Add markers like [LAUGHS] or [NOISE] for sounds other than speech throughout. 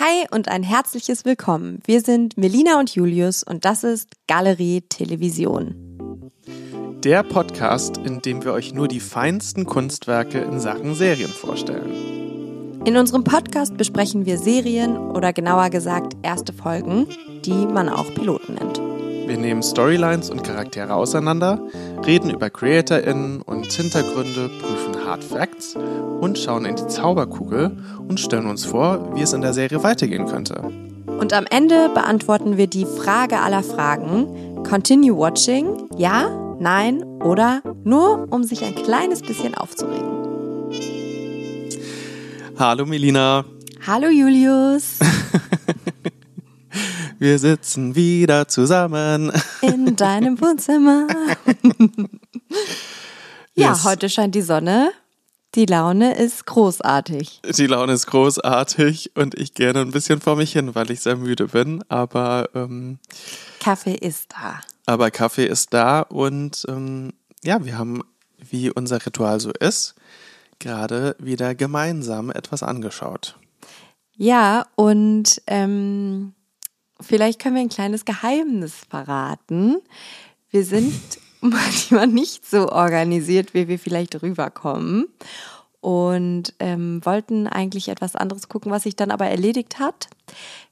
Hi und ein herzliches Willkommen. Wir sind Melina und Julius und das ist Galerie Television. Der Podcast, in dem wir euch nur die feinsten Kunstwerke in Sachen Serien vorstellen. In unserem Podcast besprechen wir Serien oder genauer gesagt erste Folgen, die man auch Piloten nennt. Wir nehmen Storylines und Charaktere auseinander, reden über CreatorInnen und Hintergründe, prüfen Hard Facts und schauen in die Zauberkugel und stellen uns vor, wie es in der Serie weitergehen könnte. Und am Ende beantworten wir die Frage aller Fragen: Continue watching? Ja, nein oder nur, um sich ein kleines bisschen aufzuregen. Hallo Melina. Hallo Julius. [LAUGHS] Wir sitzen wieder zusammen. In deinem Wohnzimmer. [LAUGHS] ja, yes. heute scheint die Sonne. Die Laune ist großartig. Die Laune ist großartig und ich gerne ein bisschen vor mich hin, weil ich sehr müde bin. Aber ähm, Kaffee ist da. Aber Kaffee ist da und ähm, ja, wir haben, wie unser Ritual so ist, gerade wieder gemeinsam etwas angeschaut. Ja, und ähm, vielleicht können wir ein kleines Geheimnis verraten. Wir sind [LAUGHS] [LAUGHS] manchmal nicht so organisiert, wie wir vielleicht rüberkommen. Und ähm, wollten eigentlich etwas anderes gucken, was sich dann aber erledigt hat.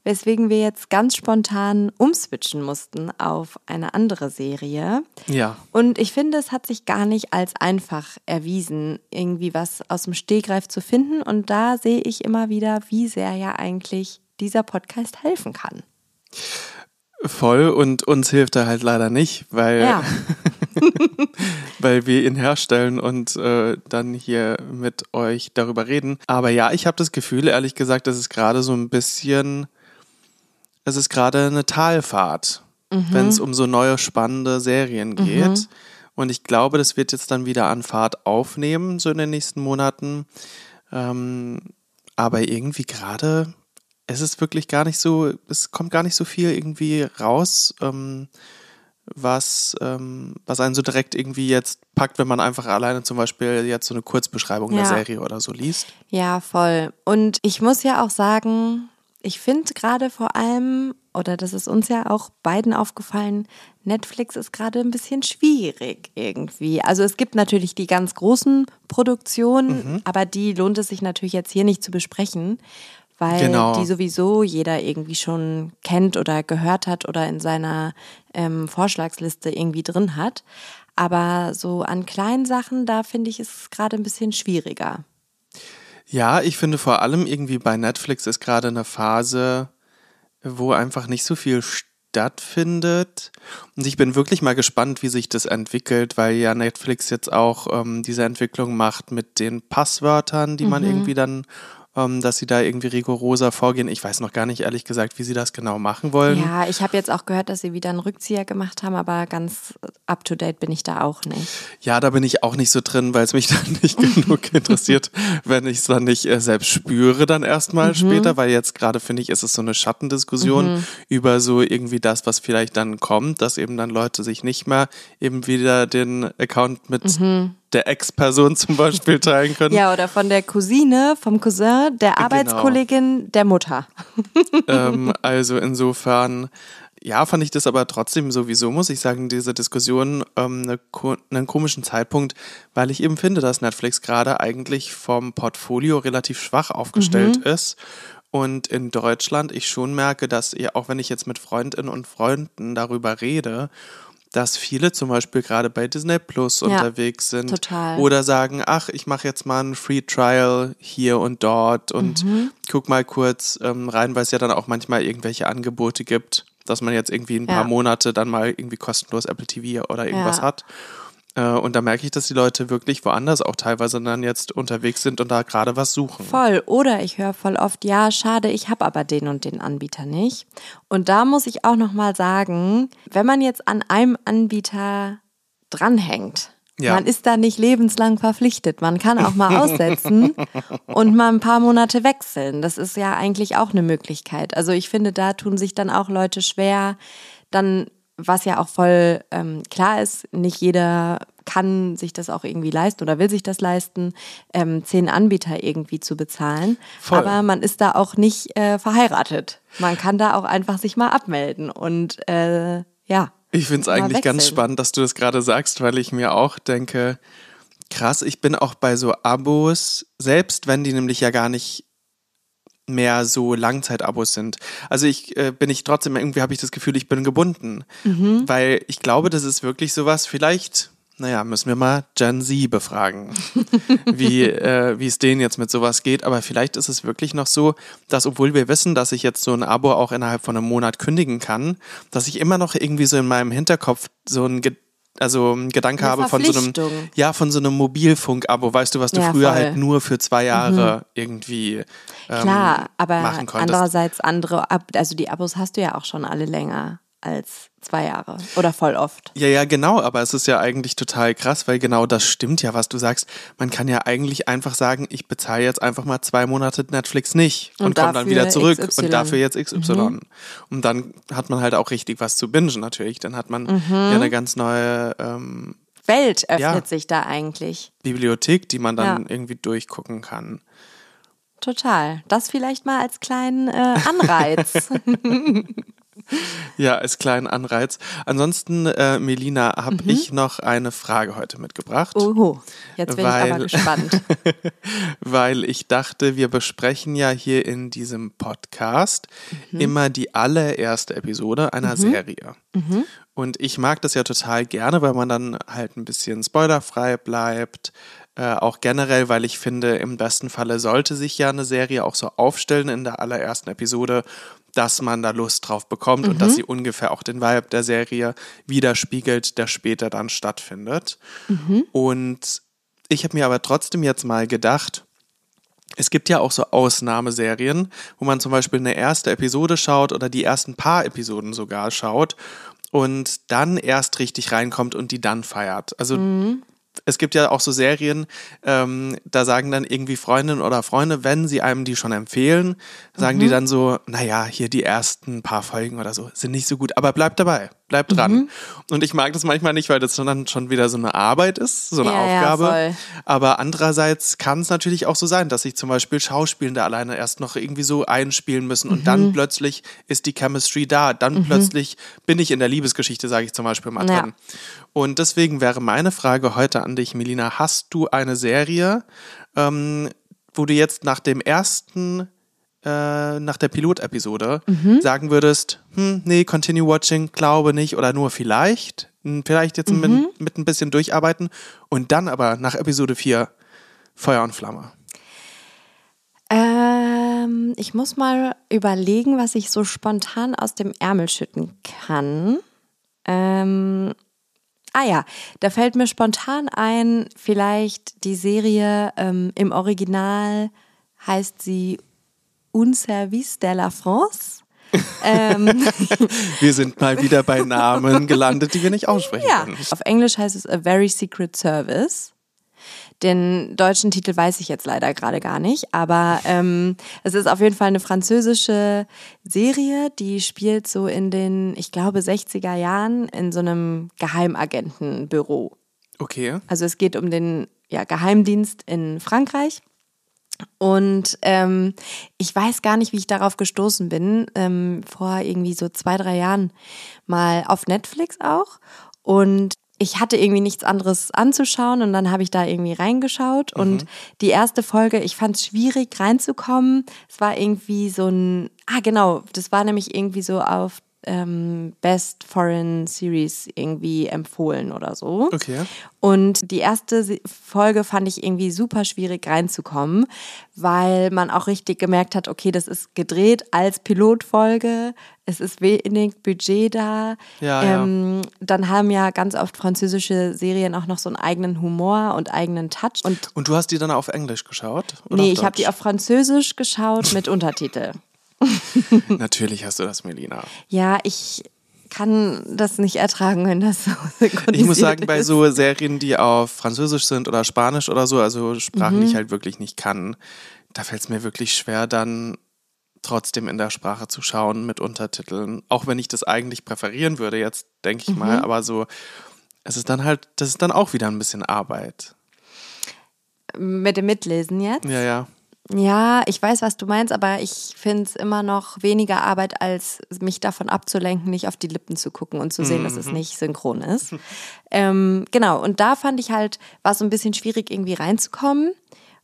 Weswegen wir jetzt ganz spontan umswitchen mussten auf eine andere Serie. Ja. Und ich finde, es hat sich gar nicht als einfach erwiesen, irgendwie was aus dem Stehgreif zu finden. Und da sehe ich immer wieder, wie sehr ja eigentlich dieser Podcast helfen kann. Voll und uns hilft er halt leider nicht, weil, ja. [LAUGHS] [LAUGHS] weil wir ihn herstellen und äh, dann hier mit euch darüber reden. Aber ja, ich habe das Gefühl, ehrlich gesagt, dass es gerade so ein bisschen, es ist gerade eine Talfahrt, mhm. wenn es um so neue spannende Serien geht. Mhm. Und ich glaube, das wird jetzt dann wieder an Fahrt aufnehmen, so in den nächsten Monaten. Ähm, aber irgendwie gerade es ist wirklich gar nicht so, es kommt gar nicht so viel irgendwie raus, ähm, was, ähm, was einen so direkt irgendwie jetzt packt, wenn man einfach alleine zum Beispiel jetzt so eine Kurzbeschreibung ja. der Serie oder so liest. Ja, voll. Und ich muss ja auch sagen, ich finde gerade vor allem, oder das ist uns ja auch beiden aufgefallen, Netflix ist gerade ein bisschen schwierig irgendwie. Also es gibt natürlich die ganz großen Produktionen, mhm. aber die lohnt es sich natürlich jetzt hier nicht zu besprechen weil genau. die sowieso jeder irgendwie schon kennt oder gehört hat oder in seiner ähm, Vorschlagsliste irgendwie drin hat. Aber so an kleinen Sachen, da finde ich es gerade ein bisschen schwieriger. Ja, ich finde vor allem irgendwie bei Netflix ist gerade eine Phase, wo einfach nicht so viel stattfindet. Und ich bin wirklich mal gespannt, wie sich das entwickelt, weil ja Netflix jetzt auch ähm, diese Entwicklung macht mit den Passwörtern, die mhm. man irgendwie dann dass sie da irgendwie rigoroser vorgehen. Ich weiß noch gar nicht, ehrlich gesagt, wie sie das genau machen wollen. Ja, ich habe jetzt auch gehört, dass sie wieder einen Rückzieher gemacht haben, aber ganz up to date bin ich da auch nicht. Ja, da bin ich auch nicht so drin, weil es mich [LAUGHS] dann nicht genug [LAUGHS] interessiert, wenn ich es dann nicht äh, selbst spüre, dann erstmal mhm. später, weil jetzt gerade finde ich, ist es so eine Schattendiskussion mhm. über so irgendwie das, was vielleicht dann kommt, dass eben dann Leute sich nicht mehr eben wieder den Account mit mhm der Ex-Person zum Beispiel teilen können. Ja, oder von der Cousine, vom Cousin, der genau. Arbeitskollegin, genau. der Mutter. [LAUGHS] ähm, also insofern, ja, fand ich das aber trotzdem sowieso, muss ich sagen, diese Diskussion ähm, eine, einen komischen Zeitpunkt, weil ich eben finde, dass Netflix gerade eigentlich vom Portfolio relativ schwach aufgestellt mhm. ist. Und in Deutschland ich schon merke, dass ihr, auch wenn ich jetzt mit Freundinnen und Freunden darüber rede dass viele zum Beispiel gerade bei Disney Plus ja, unterwegs sind total. oder sagen, ach, ich mache jetzt mal ein Free Trial hier und dort und mhm. guck mal kurz ähm, rein, weil es ja dann auch manchmal irgendwelche Angebote gibt, dass man jetzt irgendwie ein paar ja. Monate dann mal irgendwie kostenlos Apple TV oder irgendwas ja. hat. Äh, und da merke ich, dass die Leute wirklich woanders auch teilweise dann jetzt unterwegs sind und da gerade was suchen. Voll. Oder ich höre voll oft, ja, schade, ich habe aber den und den Anbieter nicht. Und da muss ich auch nochmal sagen, wenn man jetzt an einem Anbieter dranhängt, ja. Man ist da nicht lebenslang verpflichtet. Man kann auch mal [LAUGHS] aussetzen und mal ein paar Monate wechseln. Das ist ja eigentlich auch eine Möglichkeit. Also ich finde, da tun sich dann auch Leute schwer, dann was ja auch voll ähm, klar ist, nicht jeder kann sich das auch irgendwie leisten oder will sich das leisten, ähm, zehn Anbieter irgendwie zu bezahlen. Voll. Aber man ist da auch nicht äh, verheiratet. Man kann da auch einfach sich mal abmelden und äh, ja. Ich finde es eigentlich ganz spannend, dass du das gerade sagst, weil ich mir auch denke, krass, ich bin auch bei so Abos, selbst wenn die nämlich ja gar nicht mehr so Langzeitabos sind. Also ich äh, bin ich trotzdem, irgendwie habe ich das Gefühl, ich bin gebunden. Mhm. Weil ich glaube, das ist wirklich sowas, vielleicht naja, müssen wir mal Gen Z befragen, [LAUGHS] wie, äh, wie es denen jetzt mit sowas geht. Aber vielleicht ist es wirklich noch so, dass obwohl wir wissen, dass ich jetzt so ein Abo auch innerhalb von einem Monat kündigen kann, dass ich immer noch irgendwie so in meinem Hinterkopf so ein also einen Gedanke Eine habe von so einem ja von so einem Mobilfunk-Abo, weißt du, was du ja, früher voll. halt nur für zwei Jahre mhm. irgendwie ähm, klar, aber andererseits andere, also die Abos hast du ja auch schon alle länger als zwei Jahre oder voll oft. Ja, ja, genau, aber es ist ja eigentlich total krass, weil genau das stimmt ja, was du sagst. Man kann ja eigentlich einfach sagen, ich bezahle jetzt einfach mal zwei Monate Netflix nicht und, und komme dann wieder zurück XY. und dafür jetzt XY. Mhm. Und dann hat man halt auch richtig was zu bingen natürlich. Dann hat man mhm. ja eine ganz neue ähm, Welt öffnet ja, sich da eigentlich. Bibliothek, die man dann ja. irgendwie durchgucken kann. Total. Das vielleicht mal als kleinen äh, Anreiz. [LAUGHS] [LAUGHS] [LAUGHS] ja, als kleinen Anreiz. Ansonsten, äh, Melina, habe mhm. ich noch eine Frage heute mitgebracht. Oho, jetzt bin weil, ich aber gespannt. [LAUGHS] weil ich dachte, wir besprechen ja hier in diesem Podcast mhm. immer die allererste Episode einer mhm. Serie. Mhm. Und ich mag das ja total gerne, weil man dann halt ein bisschen spoilerfrei bleibt. Äh, auch generell, weil ich finde, im besten Falle sollte sich ja eine Serie auch so aufstellen in der allerersten Episode, dass man da Lust drauf bekommt mhm. und dass mhm. sie ungefähr auch den Vibe der Serie widerspiegelt, der später dann stattfindet. Mhm. Und ich habe mir aber trotzdem jetzt mal gedacht, es gibt ja auch so Ausnahmeserien, wo man zum Beispiel eine erste Episode schaut oder die ersten paar Episoden sogar schaut und dann erst richtig reinkommt und die dann feiert. Also mhm es gibt ja auch so Serien, ähm, da sagen dann irgendwie Freundinnen oder Freunde, wenn sie einem die schon empfehlen, sagen mhm. die dann so, naja, hier die ersten paar Folgen oder so sind nicht so gut, aber bleib dabei, bleib dran. Mhm. Und ich mag das manchmal nicht, weil das dann schon wieder so eine Arbeit ist, so eine ja, Aufgabe. Ja, aber andererseits kann es natürlich auch so sein, dass sich zum Beispiel Schauspielende alleine erst noch irgendwie so einspielen müssen und mhm. dann plötzlich ist die Chemistry da, dann mhm. plötzlich bin ich in der Liebesgeschichte, sage ich zum Beispiel mal drin. Ja. Und deswegen wäre meine Frage heute an dich, Melina, hast du eine Serie, ähm, wo du jetzt nach dem ersten äh, nach der Pilotepisode mhm. sagen würdest, hm, nee, continue watching, glaube nicht oder nur vielleicht, hm, vielleicht jetzt mhm. mit, mit ein bisschen durcharbeiten und dann aber nach Episode 4 Feuer und Flamme. Ähm, ich muss mal überlegen, was ich so spontan aus dem Ärmel schütten kann. Ähm, Ah ja, da fällt mir spontan ein, vielleicht die Serie ähm, im Original heißt sie Un Service de la France. ähm. [LAUGHS] Wir sind mal wieder bei Namen gelandet, die wir nicht aussprechen ja. können. Auf Englisch heißt es A Very Secret Service. Den deutschen Titel weiß ich jetzt leider gerade gar nicht, aber ähm, es ist auf jeden Fall eine französische Serie, die spielt so in den, ich glaube, 60er Jahren in so einem Geheimagentenbüro. Okay. Also es geht um den ja, Geheimdienst in Frankreich. Und ähm, ich weiß gar nicht, wie ich darauf gestoßen bin, ähm, vor irgendwie so zwei, drei Jahren mal auf Netflix auch. Und ich hatte irgendwie nichts anderes anzuschauen und dann habe ich da irgendwie reingeschaut mhm. und die erste Folge, ich fand es schwierig reinzukommen. Es war irgendwie so ein, ah genau, das war nämlich irgendwie so auf ähm, Best Foreign Series irgendwie empfohlen oder so. Okay. Und die erste Folge fand ich irgendwie super schwierig reinzukommen, weil man auch richtig gemerkt hat, okay, das ist gedreht als Pilotfolge, es ist wenig Budget da. Ja, ähm, ja. Dann haben ja ganz oft französische Serien auch noch so einen eigenen Humor und eigenen Touch. Und, und du hast die dann auf Englisch geschaut? Oder nee, ich habe die auf Französisch geschaut mit Untertitel. [LAUGHS] Natürlich hast du das, Melina. Ja, ich kann das nicht ertragen, wenn das so [LAUGHS] Ich muss sagen, bei so Serien, die auf Französisch sind oder Spanisch oder so, also Sprachen, mhm. die ich halt wirklich nicht kann, da fällt es mir wirklich schwer, dann trotzdem in der Sprache zu schauen mit Untertiteln. Auch wenn ich das eigentlich präferieren würde, jetzt denke ich mhm. mal, aber so, es ist dann halt, das ist dann auch wieder ein bisschen Arbeit. Mit dem Mitlesen jetzt? Ja, ja. Ja, ich weiß, was du meinst, aber ich finde es immer noch weniger Arbeit, als mich davon abzulenken, nicht auf die Lippen zu gucken und zu sehen, mhm. dass es mhm. nicht synchron ist. ähm, genau, und da fand ich halt, war es so ein bisschen schwierig, irgendwie reinzukommen,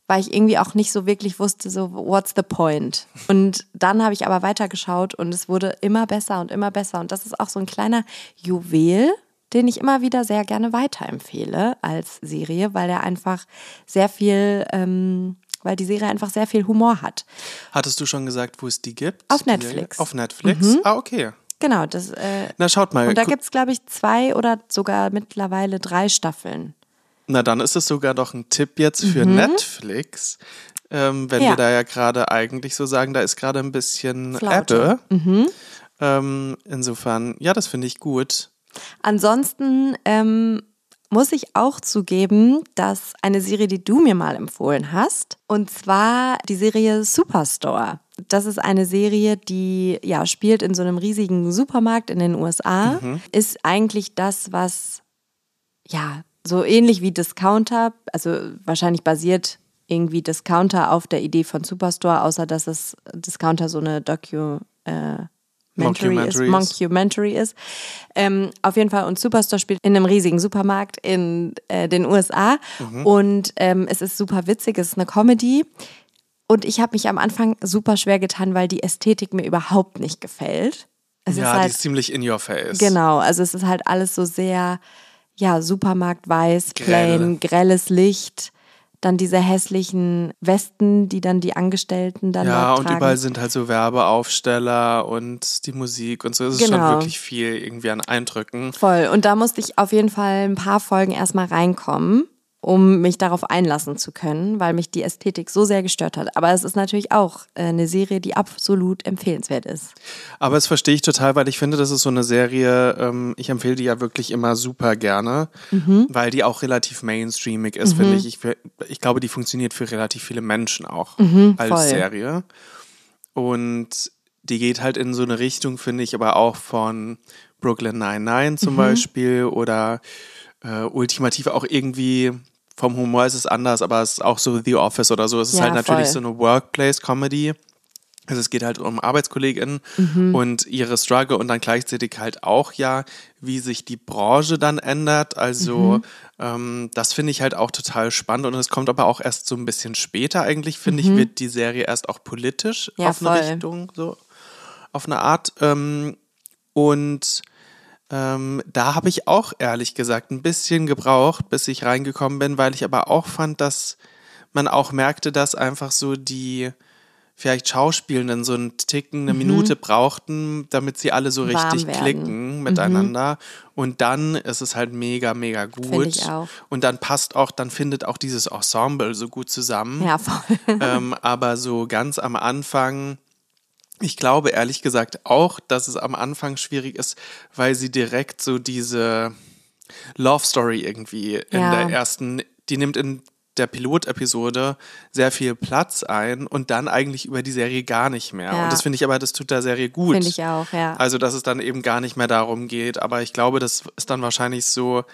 weil ich irgendwie auch nicht so wirklich wusste, so, what's the point? Und dann habe ich aber weitergeschaut und es wurde immer besser und immer besser. Und das ist auch so ein kleiner Juwel, den ich immer wieder sehr gerne weiterempfehle als Serie, weil der einfach sehr viel ähm, weil die Serie einfach sehr viel Humor hat. Hattest du schon gesagt, wo es die gibt? Auf Netflix. Auf Netflix? Mhm. Ah, okay. Genau, das. Äh, Na, schaut mal. Und da gibt es, glaube ich, zwei oder sogar mittlerweile drei Staffeln. Na, dann ist es sogar doch ein Tipp jetzt für mhm. Netflix. Ähm, wenn ja. wir da ja gerade eigentlich so sagen, da ist gerade ein bisschen Flaute. Ebbe. Mhm. Ähm, insofern, ja, das finde ich gut. Ansonsten ähm, muss ich auch zugeben, dass eine Serie, die du mir mal empfohlen hast, und zwar die Serie Superstore. Das ist eine Serie, die ja spielt in so einem riesigen Supermarkt in den USA. Mhm. Ist eigentlich das, was ja so ähnlich wie Discounter, also wahrscheinlich basiert irgendwie Discounter auf der Idee von Superstore, außer dass es Discounter so eine Docu äh, Mockumentary ist, Mockumentary ist. Ähm, auf jeden Fall, und Superstore spielt in einem riesigen Supermarkt in äh, den USA. Mhm. Und ähm, es ist super witzig, es ist eine Comedy. Und ich habe mich am Anfang super schwer getan, weil die Ästhetik mir überhaupt nicht gefällt. Es ja, ist halt, die ist ziemlich in your face. Genau, also es ist halt alles so sehr, ja, Supermarkt weiß, plain, grelles Licht dann diese hässlichen Westen, die dann die Angestellten dann Ja, und überall sind halt so Werbeaufsteller und die Musik und so. Es genau. ist schon genau. wirklich viel irgendwie an Eindrücken. Voll. Und da musste ich auf jeden Fall ein paar Folgen erstmal reinkommen um mich darauf einlassen zu können, weil mich die Ästhetik so sehr gestört hat. Aber es ist natürlich auch äh, eine Serie, die absolut empfehlenswert ist. Aber das verstehe ich total, weil ich finde, das ist so eine Serie, ähm, ich empfehle die ja wirklich immer super gerne, mhm. weil die auch relativ mainstreamig ist, mhm. finde ich. ich. Ich glaube, die funktioniert für relativ viele Menschen auch mhm, als voll. Serie. Und die geht halt in so eine Richtung, finde ich, aber auch von Brooklyn Nine-Nine zum mhm. Beispiel oder äh, ultimativ auch irgendwie vom Humor ist es anders, aber es ist auch so The Office oder so. Es ist ja, halt natürlich voll. so eine Workplace-Comedy. Also es geht halt um ArbeitskollegInnen mhm. und ihre Struggle und dann gleichzeitig halt auch ja, wie sich die Branche dann ändert. Also mhm. ähm, das finde ich halt auch total spannend und es kommt aber auch erst so ein bisschen später eigentlich, finde mhm. ich, wird die Serie erst auch politisch ja, auf eine Richtung, so auf eine Art. Ähm, und ähm, da habe ich auch ehrlich gesagt ein bisschen gebraucht, bis ich reingekommen bin, weil ich aber auch fand, dass man auch merkte, dass einfach so die vielleicht Schauspielenden so einen Ticken, eine mhm. Minute brauchten, damit sie alle so richtig klicken miteinander. Mhm. Und dann ist es halt mega, mega gut. Ich auch. Und dann passt auch, dann findet auch dieses Ensemble so gut zusammen. Ja, voll. ähm, aber so ganz am Anfang ich glaube ehrlich gesagt auch, dass es am Anfang schwierig ist, weil sie direkt so diese Love Story irgendwie in ja. der ersten, die nimmt in der Pilotepisode sehr viel Platz ein und dann eigentlich über die Serie gar nicht mehr. Ja. Und das finde ich aber, das tut der Serie gut. Finde ich auch, ja. Also, dass es dann eben gar nicht mehr darum geht. Aber ich glaube, das ist dann wahrscheinlich so,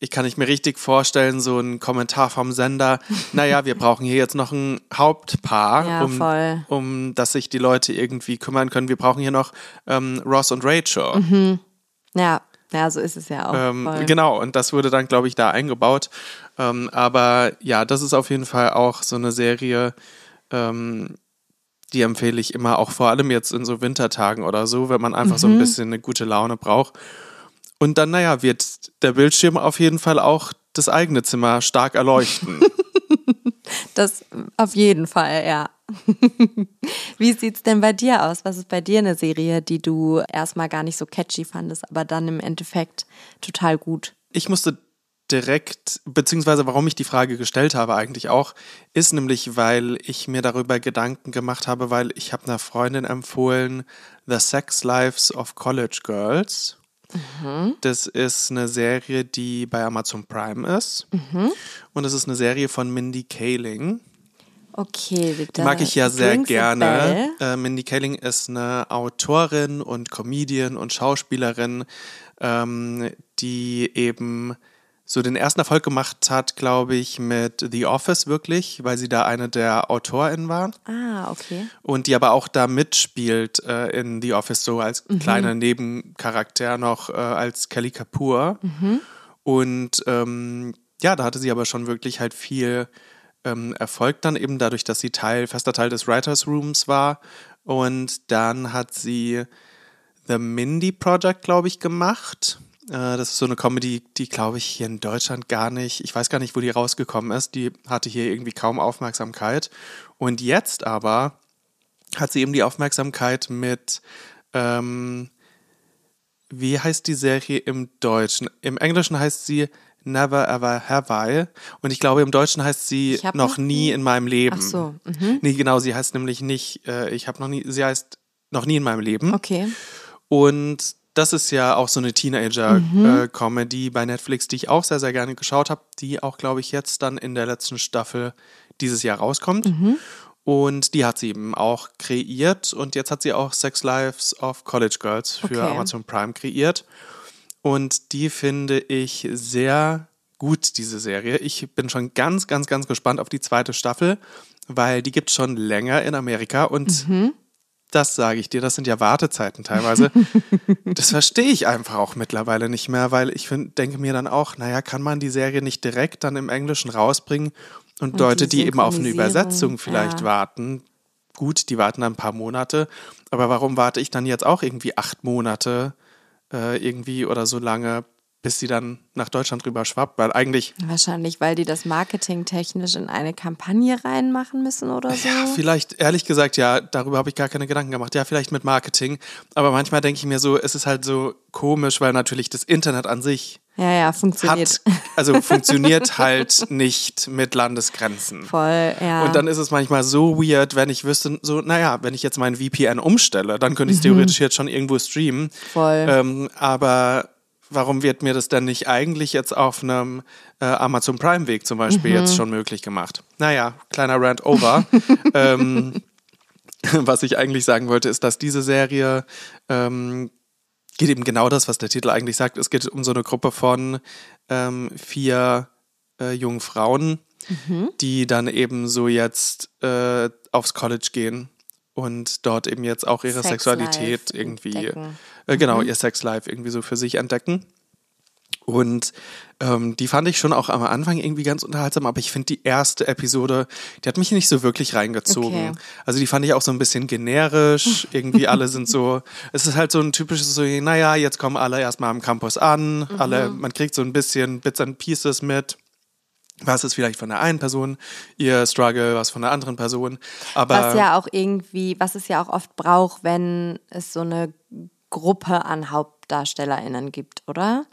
ich kann nicht mir richtig vorstellen, so ein Kommentar vom Sender, [LAUGHS] naja, wir brauchen hier jetzt noch ein Hauptpaar, ja, um, um dass sich die Leute irgendwie kümmern können. Wir brauchen hier noch ähm, Ross und Rachel. Mhm. Ja, ja, so ist es ja auch. Ähm, genau, und das wurde dann, glaube ich, da eingebaut. Ähm, aber ja, das ist auf jeden Fall auch so eine Serie, ähm, die empfehle ich immer, auch vor allem jetzt in so Wintertagen oder so, wenn man einfach mhm. so ein mhm. bisschen eine gute Laune braucht. Und dann, naja, wird der Bildschirm auf jeden Fall auch das eigene Zimmer stark erleuchten. [LAUGHS] das auf jeden Fall, ja. [LAUGHS] Wie sieht's denn bei dir aus? Was ist bei dir eine Serie, die du erstmal gar nicht so catchy fandest, aber dann im Endeffekt total gut? Ich musste direkt, beziehungsweise warum ich die Frage gestellt habe eigentlich auch, ist nämlich, weil ich mir darüber Gedanken gemacht habe, weil ich habe einer Freundin empfohlen, The Sex Lives of College Girls. Mhm. Das ist eine Serie, die bei Amazon Prime ist. Mhm. Und es ist eine Serie von Mindy Kaling. Okay, die mag ich ja sehr gerne. Äh, Mindy Kaling ist eine Autorin und Comedian und Schauspielerin, ähm, die eben so den ersten Erfolg gemacht hat, glaube ich, mit The Office wirklich, weil sie da eine der AutorInnen war. Ah, okay. Und die aber auch da mitspielt äh, in The Office, so als mhm. kleiner Nebencharakter noch äh, als Kelly Kapoor. Mhm. Und ähm, ja, da hatte sie aber schon wirklich halt viel ähm, Erfolg dann eben dadurch, dass sie Teil, fester Teil des Writers Rooms war. Und dann hat sie The Mindy Project, glaube ich, gemacht das ist so eine Comedy, die glaube ich hier in Deutschland gar nicht, ich weiß gar nicht, wo die rausgekommen ist. Die hatte hier irgendwie kaum Aufmerksamkeit. Und jetzt aber hat sie eben die Aufmerksamkeit mit, ähm, wie heißt die Serie im Deutschen? Im Englischen heißt sie Never Ever Have I. Und ich glaube, im Deutschen heißt sie noch, noch nie in meinem Leben. Ach so. Mhm. Nee, genau, sie heißt nämlich nicht, äh, ich habe noch nie, sie heißt noch nie in meinem Leben. Okay. Und das ist ja auch so eine Teenager-Comedy mhm. äh, bei Netflix, die ich auch sehr, sehr gerne geschaut habe, die auch, glaube ich, jetzt dann in der letzten Staffel dieses Jahr rauskommt. Mhm. Und die hat sie eben auch kreiert und jetzt hat sie auch Sex Lives of College Girls für okay. Amazon Prime kreiert. Und die finde ich sehr gut, diese Serie. Ich bin schon ganz, ganz, ganz gespannt auf die zweite Staffel, weil die gibt es schon länger in Amerika und mhm das sage ich dir, das sind ja Wartezeiten teilweise. [LAUGHS] das verstehe ich einfach auch mittlerweile nicht mehr, weil ich find, denke mir dann auch, naja, kann man die Serie nicht direkt dann im Englischen rausbringen und, und Leute, die, die eben auf eine Übersetzung vielleicht ja. warten, gut, die warten dann ein paar Monate, aber warum warte ich dann jetzt auch irgendwie acht Monate äh, irgendwie oder so lange, bis sie dann nach Deutschland rüber schwappt, weil eigentlich. Wahrscheinlich, weil die das marketingtechnisch in eine Kampagne reinmachen müssen oder so. Ja, vielleicht, ehrlich gesagt, ja, darüber habe ich gar keine Gedanken gemacht. Ja, vielleicht mit Marketing. Aber manchmal denke ich mir so, es ist halt so komisch, weil natürlich das Internet an sich. Ja, ja, funktioniert. Hat, also funktioniert halt nicht mit Landesgrenzen. Voll, ja. Und dann ist es manchmal so weird, wenn ich wüsste, so, naja, wenn ich jetzt meinen VPN umstelle, dann könnte ich es mhm. theoretisch jetzt schon irgendwo streamen. Voll. Ähm, aber warum wird mir das denn nicht eigentlich jetzt auf einem äh, Amazon Prime Weg zum Beispiel mhm. jetzt schon möglich gemacht? Naja, kleiner Rant over. [LAUGHS] ähm, [LAUGHS] was ich eigentlich sagen wollte, ist, dass diese Serie ähm, geht eben genau das, was der Titel eigentlich sagt. Es geht um so eine Gruppe von ähm, vier äh, jungen Frauen, mhm. die dann eben so jetzt äh, aufs College gehen und dort eben jetzt auch ihre Sex Sexualität irgendwie, äh, genau, mhm. ihr Sexlife irgendwie so für sich entdecken. Und ähm, die fand ich schon auch am Anfang irgendwie ganz unterhaltsam, aber ich finde die erste Episode, die hat mich nicht so wirklich reingezogen. Okay. Also die fand ich auch so ein bisschen generisch. [LAUGHS] irgendwie alle sind so, es ist halt so ein typisches so, naja, jetzt kommen alle erstmal am Campus an, mhm. alle, man kriegt so ein bisschen Bits and Pieces mit was ist vielleicht von der einen Person ihr Struggle, was von der anderen Person. Aber was ja auch irgendwie, was es ja auch oft braucht, wenn es so eine Gruppe an HauptdarstellerInnen gibt, oder?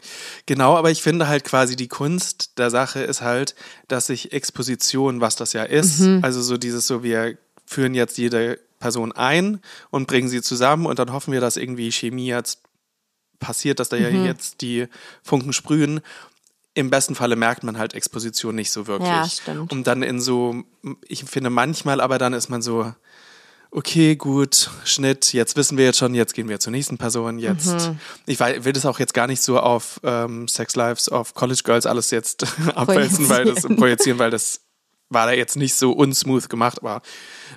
Genau, aber ich finde halt quasi die Kunst der Sache ist halt, dass sich Exposition, was das ja ist, mhm. also so dieses so, wir führen jetzt jede Person ein und bringen sie zusammen und dann hoffen wir, dass irgendwie Chemie jetzt passiert, dass da mhm. ja jetzt die Funken sprühen im besten Falle merkt man halt Exposition nicht so wirklich. Ja, stimmt. Und dann in so, ich finde manchmal, aber dann ist man so, okay, gut, Schnitt, jetzt wissen wir jetzt schon, jetzt gehen wir zur nächsten Person, jetzt. Mhm. Ich will das auch jetzt gar nicht so auf ähm, Sex Lives of College Girls alles jetzt [LAUGHS] abwälzen, weil das projizieren, weil das war da jetzt nicht so unsmooth gemacht, aber,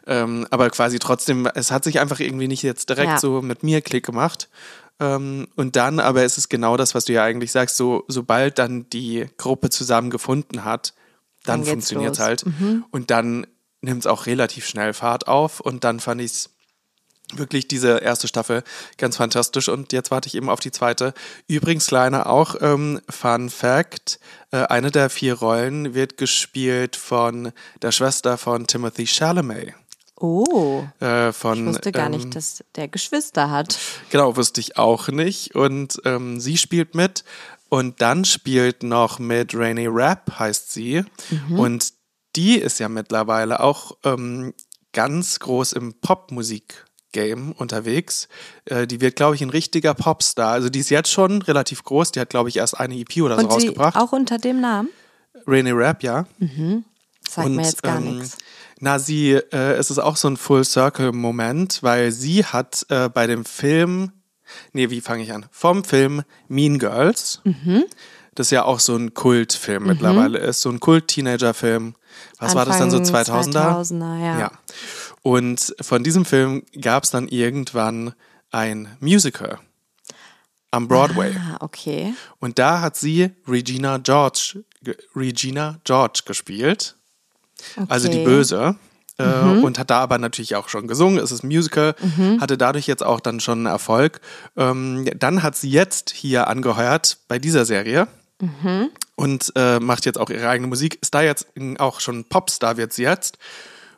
ähm, aber quasi trotzdem, es hat sich einfach irgendwie nicht jetzt direkt ja. so mit mir Klick gemacht. Ähm, und dann, aber es ist genau das, was du ja eigentlich sagst, so, sobald dann die Gruppe zusammengefunden hat, dann, dann funktioniert es halt. Mhm. Und dann nimmt es auch relativ schnell Fahrt auf. Und dann fand ich es wirklich diese erste Staffel ganz fantastisch. Und jetzt warte ich eben auf die zweite. Übrigens, kleiner auch ähm, Fun Fact: äh, Eine der vier Rollen wird gespielt von der Schwester von Timothy Chalamet. Oh. Äh, von, ich wusste gar ähm, nicht, dass der Geschwister hat. Genau, wusste ich auch nicht. Und ähm, sie spielt mit. Und dann spielt noch mit Rainy Rapp, heißt sie. Mhm. Und die ist ja mittlerweile auch ähm, ganz groß im Popmusik. Game unterwegs. Äh, die wird, glaube ich, ein richtiger Popstar. Also die ist jetzt schon relativ groß. Die hat, glaube ich, erst eine EP oder so Und rausgebracht. Auch unter dem Namen? Rainy Rap, ja. Mhm. Sagt und, mir jetzt gar ähm, nichts. Na, sie, äh, es ist auch so ein Full-Circle-Moment, weil sie hat äh, bei dem Film, nee, wie fange ich an? Vom Film Mean Girls, mhm. das ja auch so ein Kultfilm mhm. mittlerweile ist, so ein Kult-Teenager-Film. Was Anfang war das dann so 2000er? 2000er, ja. ja. Und von diesem Film gab es dann irgendwann ein Musical am Broadway. Ah, okay. Und da hat sie Regina George, Regina George gespielt. Okay. Also die Böse. Äh, mhm. Und hat da aber natürlich auch schon gesungen. Es ist ein Musical, mhm. hatte dadurch jetzt auch dann schon Erfolg. Ähm, dann hat sie jetzt hier angeheuert bei dieser Serie. Mhm. Und äh, macht jetzt auch ihre eigene Musik. Ist da jetzt auch schon Popstar wird sie jetzt.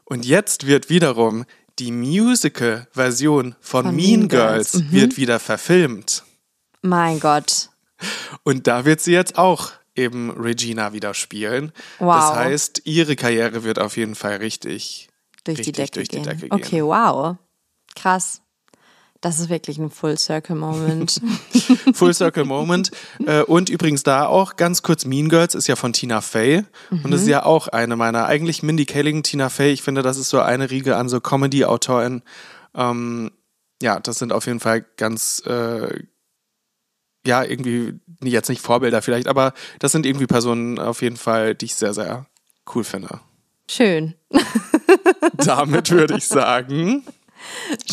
Und jetzt wird wiederum die Musical-Version von, von, Mean, Girls, Girls. Mhm. wird wieder verfilmt. Mein Gott. Und da wird sie jetzt auch eben Regina wieder spielen. Wow. Das heißt, ihre Karriere wird auf jeden Fall richtig durch, richtig die, Decke durch die Decke gehen. Okay, wow. Krass. Das ist wirklich ein Full Circle Moment. [LAUGHS] Full Circle Moment. Äh, und übrigens da auch ganz kurz Mean Girls ist ja von Tina Fey. Mhm. Und das ist ja auch eine meiner, eigentlich Mindy Kaling, Tina Fey. Ich finde, das ist so eine Riege an so Comedy-Autoren. Ähm, ja, das sind auf jeden Fall ganz, äh, ja, irgendwie, jetzt nicht Vorbilder vielleicht, aber das sind irgendwie Personen auf jeden Fall, die ich sehr, sehr cool finde. Schön. Damit würde ich sagen, [LAUGHS]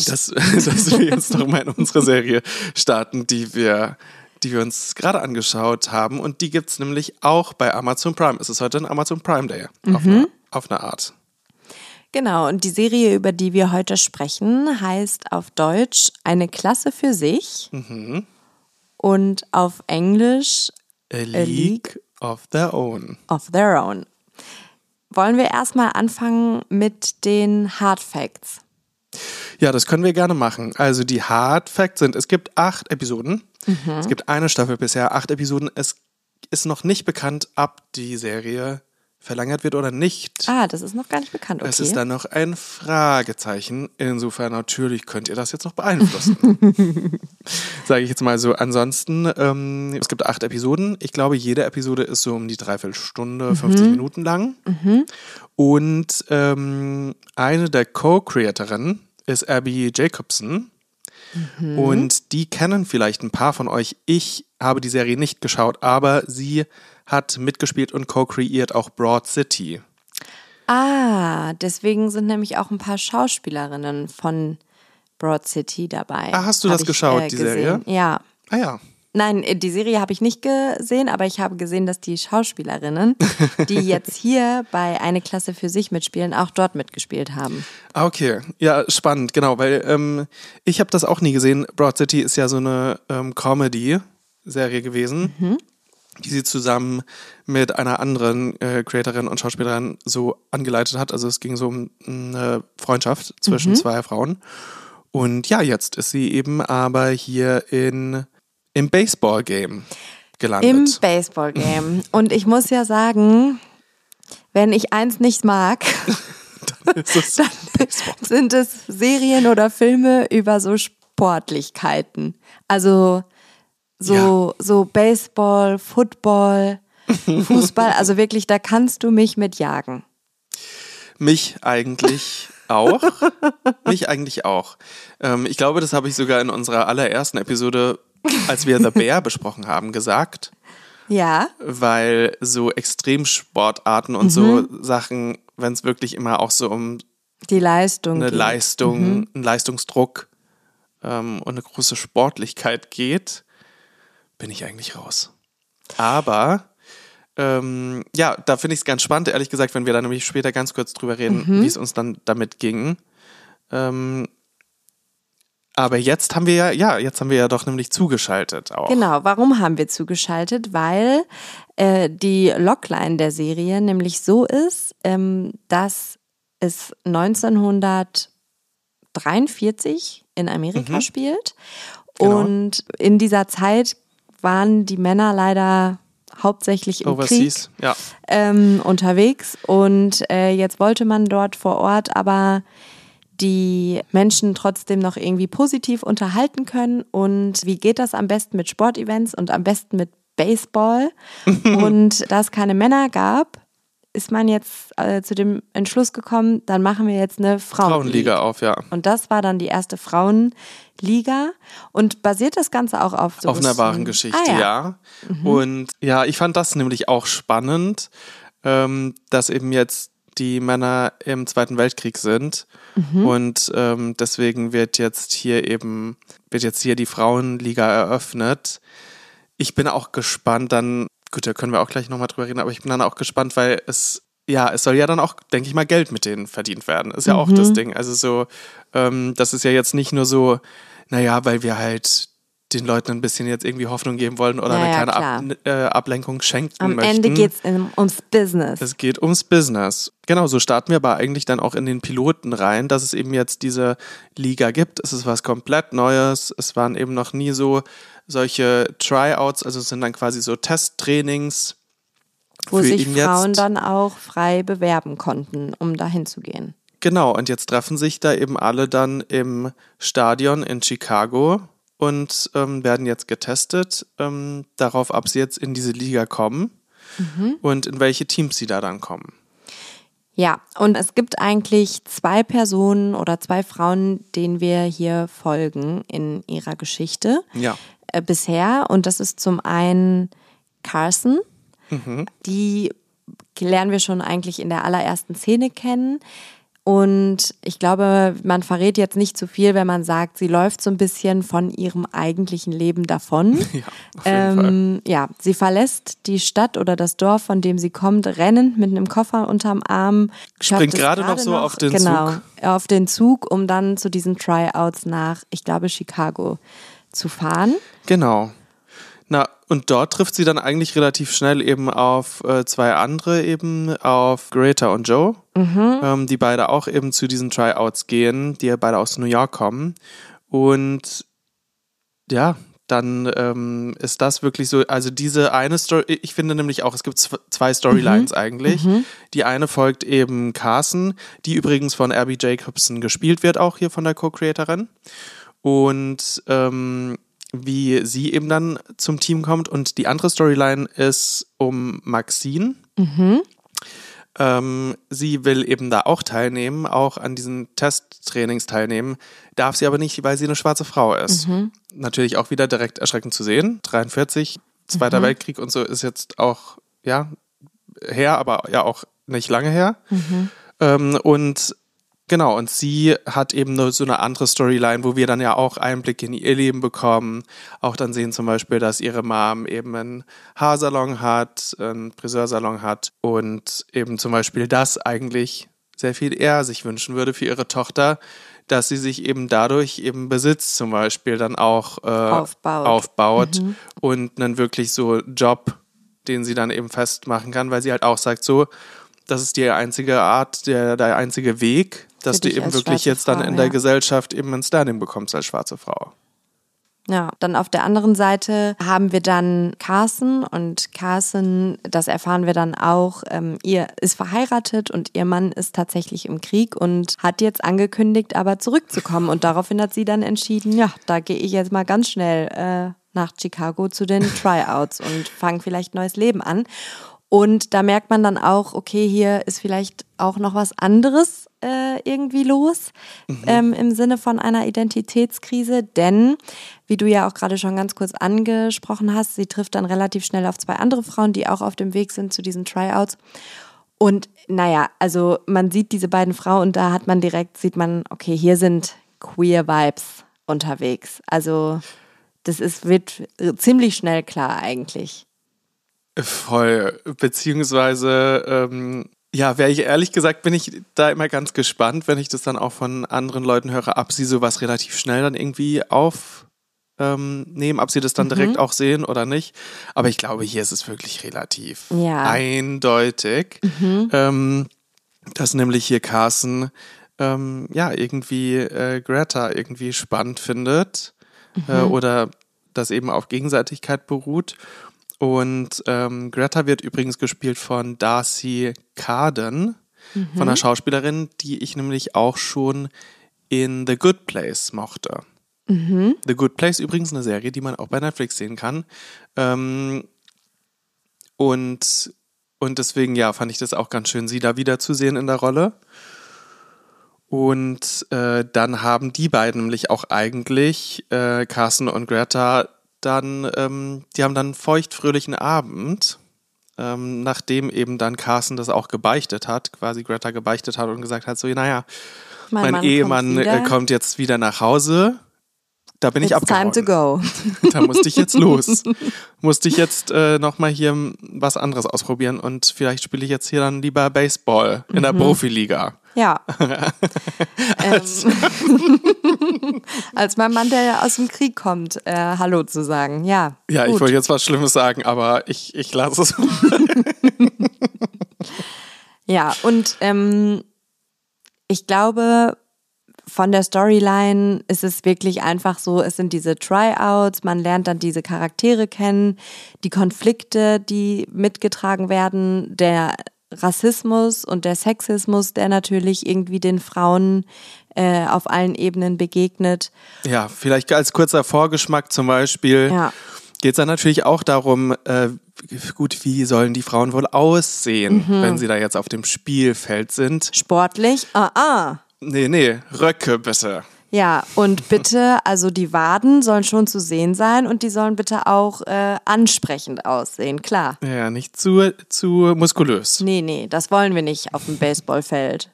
dass, [LAUGHS] dass wir jetzt noch mal in unsere Serie starten, die wir, die wir uns gerade angeschaut haben. Und die gibt es nämlich auch bei Amazon Prime. Es ist heute ein Amazon Prime Day. Mhm. Auf, eine, auf eine Art. Genau, und die Serie, über die wir heute sprechen, heißt auf Deutsch Eine Klasse für sich. Mhm und auf Englisch A League, A League of Their Own. Of Their Own. Wollen wir erstmal anfangen mit den Hard Facts? Ja, das können wir gerne machen. Also die Hard Facts sind, es gibt acht Episoden. Mhm. Es gibt eine Staffel bisher, acht Episoden. Es ist noch nicht bekannt, ob die Serie verlängert wird oder nicht. Ah, das ist noch gar nicht bekannt. Okay. Es ist dann noch ein Fragezeichen. Insofern natürlich könnt ihr das jetzt noch beeinflussen. [LAUGHS] Sage ich jetzt mal so. Ansonsten, ähm, es gibt acht Episoden. Ich glaube, jede Episode ist so um die Dreiviertelstunde, 50 mhm. Minuten lang. Mhm. Und ähm, eine der Co-Creatorinnen ist Abby Jacobson. Mhm. Und die kennen vielleicht ein paar von euch. Ich habe die Serie nicht geschaut, aber sie hat mitgespielt und co-kreiert auch Broad City. Ah, deswegen sind nämlich auch ein paar Schauspielerinnen von Broad City dabei. Ah, hast du das ich, geschaut, äh, die gesehen. Serie? Ja. Ah ja. Nein, äh, die Serie habe ich nicht gesehen, aber ich habe gesehen, dass die Schauspielerinnen, die [LAUGHS] jetzt hier bei Eine Klasse für sich mitspielen, auch dort mitgespielt haben. Ah, okay. Ja, spannend, genau, weil ähm, ich habe das auch nie gesehen. Broad City ist ja so eine ähm, Comedy-Serie gewesen. Mhm die sie zusammen mit einer anderen äh, Creatorin und Schauspielerin so angeleitet hat. Also es ging so um eine Freundschaft zwischen mhm. zwei Frauen. Und ja, jetzt ist sie eben aber hier in, im Baseball-Game gelandet. Im Baseball-Game. Und ich muss ja sagen, wenn ich eins nicht mag, [LAUGHS] dann, es [LAUGHS] dann sind es Serien oder Filme über so Sportlichkeiten. Also so, ja. so Baseball, Football, [LAUGHS] Fußball, also wirklich, da kannst du mich mit jagen. Mich eigentlich auch. mich eigentlich auch. Ähm, ich glaube, das habe ich sogar in unserer allerersten Episode, als wir The Bear besprochen haben, gesagt. Ja. Weil so Extremsportarten und mhm. so Sachen, wenn es wirklich immer auch so um die Leistung eine geht. Leistung, mhm. einen Leistungsdruck ähm, und eine große Sportlichkeit geht, bin ich eigentlich raus. Aber ähm, ja, da finde ich es ganz spannend, ehrlich gesagt, wenn wir dann nämlich später ganz kurz drüber reden, mhm. wie es uns dann damit ging. Ähm, aber jetzt haben wir ja, ja, jetzt haben wir ja doch nämlich zugeschaltet auch. Genau, warum haben wir zugeschaltet? Weil äh, die Logline der Serie nämlich so ist, ähm, dass es 1943 in Amerika mhm. spielt. Genau. Und in dieser Zeit waren die Männer leider hauptsächlich im Overseas, Krieg ja. ähm, unterwegs und äh, jetzt wollte man dort vor Ort aber die Menschen trotzdem noch irgendwie positiv unterhalten können und wie geht das am besten mit Sportevents und am besten mit Baseball [LAUGHS] und da es keine Männer gab ist man jetzt äh, zu dem Entschluss gekommen, dann machen wir jetzt eine Frauenliga. Frauenliga auf, ja. Und das war dann die erste Frauenliga und basiert das Ganze auch auf so Auf einer wahren Geschichte, ah, ja. ja. Mhm. Und ja, ich fand das nämlich auch spannend, ähm, dass eben jetzt die Männer im Zweiten Weltkrieg sind. Mhm. Und ähm, deswegen wird jetzt hier eben, wird jetzt hier die Frauenliga eröffnet. Ich bin auch gespannt, dann Gut, da können wir auch gleich nochmal drüber reden, aber ich bin dann auch gespannt, weil es, ja, es soll ja dann auch, denke ich mal, Geld mit denen verdient werden. Ist ja mhm. auch das Ding. Also so, ähm, das ist ja jetzt nicht nur so, naja, weil wir halt den Leuten ein bisschen jetzt irgendwie Hoffnung geben wollen oder ja, eine kleine Ab, äh, Ablenkung schenken Am möchten. Am Ende geht es ums Business. Es geht ums Business. Genau, so starten wir aber eigentlich dann auch in den Piloten rein, dass es eben jetzt diese Liga gibt. Es ist was komplett Neues. Es waren eben noch nie so solche Tryouts, also es sind dann quasi so Testtrainings. Wo sich Frauen dann auch frei bewerben konnten, um dahin zu gehen. Genau, und jetzt treffen sich da eben alle dann im Stadion in Chicago und ähm, werden jetzt getestet ähm, darauf, ob sie jetzt in diese Liga kommen mhm. und in welche Teams sie da dann kommen. Ja, und es gibt eigentlich zwei Personen oder zwei Frauen, denen wir hier folgen in ihrer Geschichte. Ja. Äh, bisher. Und das ist zum einen Carson. Mhm. Die lernen wir schon eigentlich in der allerersten Szene kennen. Und ich glaube, man verrät jetzt nicht zu viel, wenn man sagt, sie läuft so ein bisschen von ihrem eigentlichen Leben davon. [LAUGHS] Ja, ähm, ja, sie verlässt die Stadt oder das Dorf, von dem sie kommt, rennend mit einem Koffer unterm Arm. Springt gerade noch so noch, auf den genau, Zug. Genau, auf den Zug, um dann zu diesen Tryouts nach, ich glaube, Chicago zu fahren. Genau. Na, und dort trifft sie dann eigentlich relativ schnell eben auf äh, zwei andere eben, auf Greta und Joe, mhm. ähm, die beide auch eben zu diesen Tryouts gehen, die ja beide aus New York kommen. Und ja, dann ähm, ist das wirklich so, also diese eine Story, ich finde nämlich auch, es gibt zwei Storylines mhm. eigentlich. Mhm. Die eine folgt eben Carson, die übrigens von Abby Jacobson gespielt wird, auch hier von der Co-Creatorin und ähm, wie sie eben dann zum Team kommt. Und die andere Storyline ist um Maxine. Mhm. Ähm, sie will eben da auch teilnehmen, auch an diesen Testtrainings teilnehmen, darf sie aber nicht, weil sie eine schwarze Frau ist. Mhm. Natürlich auch wieder direkt erschreckend zu sehen. 43, Zweiter mhm. Weltkrieg und so ist jetzt auch, ja, her, aber ja auch nicht lange her. Mhm. Ähm, und Genau, und sie hat eben so eine andere Storyline, wo wir dann ja auch Einblick in ihr Leben bekommen. Auch dann sehen zum Beispiel, dass ihre Mom eben einen Haarsalon hat, einen Friseursalon hat und eben zum Beispiel das eigentlich sehr viel eher sich wünschen würde für ihre Tochter, dass sie sich eben dadurch eben Besitz zum Beispiel dann auch äh, aufbaut, aufbaut mhm. und einen wirklich so Job, den sie dann eben festmachen kann, weil sie halt auch sagt so, das ist die einzige Art, der, der einzige Weg, dass du eben wirklich jetzt dann in ja. der Gesellschaft eben ein Standing bekommst als schwarze Frau. Ja, dann auf der anderen Seite haben wir dann Carson und Carson, das erfahren wir dann auch, ähm, ihr ist verheiratet und ihr Mann ist tatsächlich im Krieg und hat jetzt angekündigt, aber zurückzukommen und daraufhin hat sie dann entschieden, ja, da gehe ich jetzt mal ganz schnell äh, nach Chicago zu den Tryouts [LAUGHS] und fange vielleicht neues Leben an. Und da merkt man dann auch, okay, hier ist vielleicht auch noch was anderes äh, irgendwie los mhm. ähm, im Sinne von einer Identitätskrise, denn wie du ja auch gerade schon ganz kurz angesprochen hast, sie trifft dann relativ schnell auf zwei andere Frauen, die auch auf dem Weg sind zu diesen Tryouts. Und naja, also man sieht diese beiden Frauen und da hat man direkt, sieht man, okay, hier sind queer Vibes unterwegs. Also das ist, wird ziemlich schnell klar eigentlich. Voll. Beziehungsweise, ähm, ja, wäre ich ehrlich gesagt, bin ich da immer ganz gespannt, wenn ich das dann auch von anderen Leuten höre, ob sie sowas relativ schnell dann irgendwie aufnehmen, ähm, ob sie das dann mhm. direkt auch sehen oder nicht. Aber ich glaube, hier ist es wirklich relativ ja. eindeutig, mhm. ähm, dass nämlich hier Carsten ähm, ja irgendwie äh, Greta irgendwie spannend findet äh, mhm. äh, oder das eben auf Gegenseitigkeit beruht. Und ähm, Greta wird übrigens gespielt von Darcy Carden, mhm. von einer Schauspielerin, die ich nämlich auch schon in The Good Place mochte. Mhm. The Good Place übrigens eine Serie, die man auch bei Netflix sehen kann. Ähm, und Und deswegen, ja, fand ich das auch ganz schön, sie da wiederzusehen in der Rolle. Und äh, dann haben die beiden nämlich auch eigentlich, äh, Carsten und Greta, dann, ähm, die haben dann einen feuchtfröhlichen Abend, ähm, nachdem eben dann Carsten das auch gebeichtet hat, quasi Greta gebeichtet hat und gesagt hat, so, naja, mein, mein Ehemann kommt, äh, kommt, jetzt wieder nach Hause. Da bin It's ich abgehauen. time to go. [LAUGHS] da musste ich jetzt los. [LAUGHS] musste ich jetzt äh, nochmal hier was anderes ausprobieren und vielleicht spiele ich jetzt hier dann lieber Baseball in der mhm. Profiliga. Ja. [LAUGHS] als, ähm, als mein Mann, der aus dem Krieg kommt, äh, Hallo zu sagen. Ja. Ja, gut. ich wollte jetzt was Schlimmes sagen, aber ich, ich lasse es. ja, und ähm, ich glaube, von der Storyline ist es wirklich einfach so, es sind diese Tryouts, man lernt dann diese Charaktere kennen, die Konflikte, die mitgetragen werden, der Rassismus und der Sexismus, der natürlich irgendwie den Frauen äh, auf allen Ebenen begegnet. Ja, vielleicht als kurzer Vorgeschmack zum Beispiel. Ja. Geht es dann natürlich auch darum, äh, gut, wie sollen die Frauen wohl aussehen, mhm. wenn sie da jetzt auf dem Spielfeld sind? Sportlich? Ah, ah. Nee, nee, Röcke bitte. Ja, und bitte, also die Waden sollen schon zu sehen sein und die sollen bitte auch äh, ansprechend aussehen, klar. Ja, nicht zu, zu muskulös. Nee, nee, das wollen wir nicht auf dem Baseballfeld.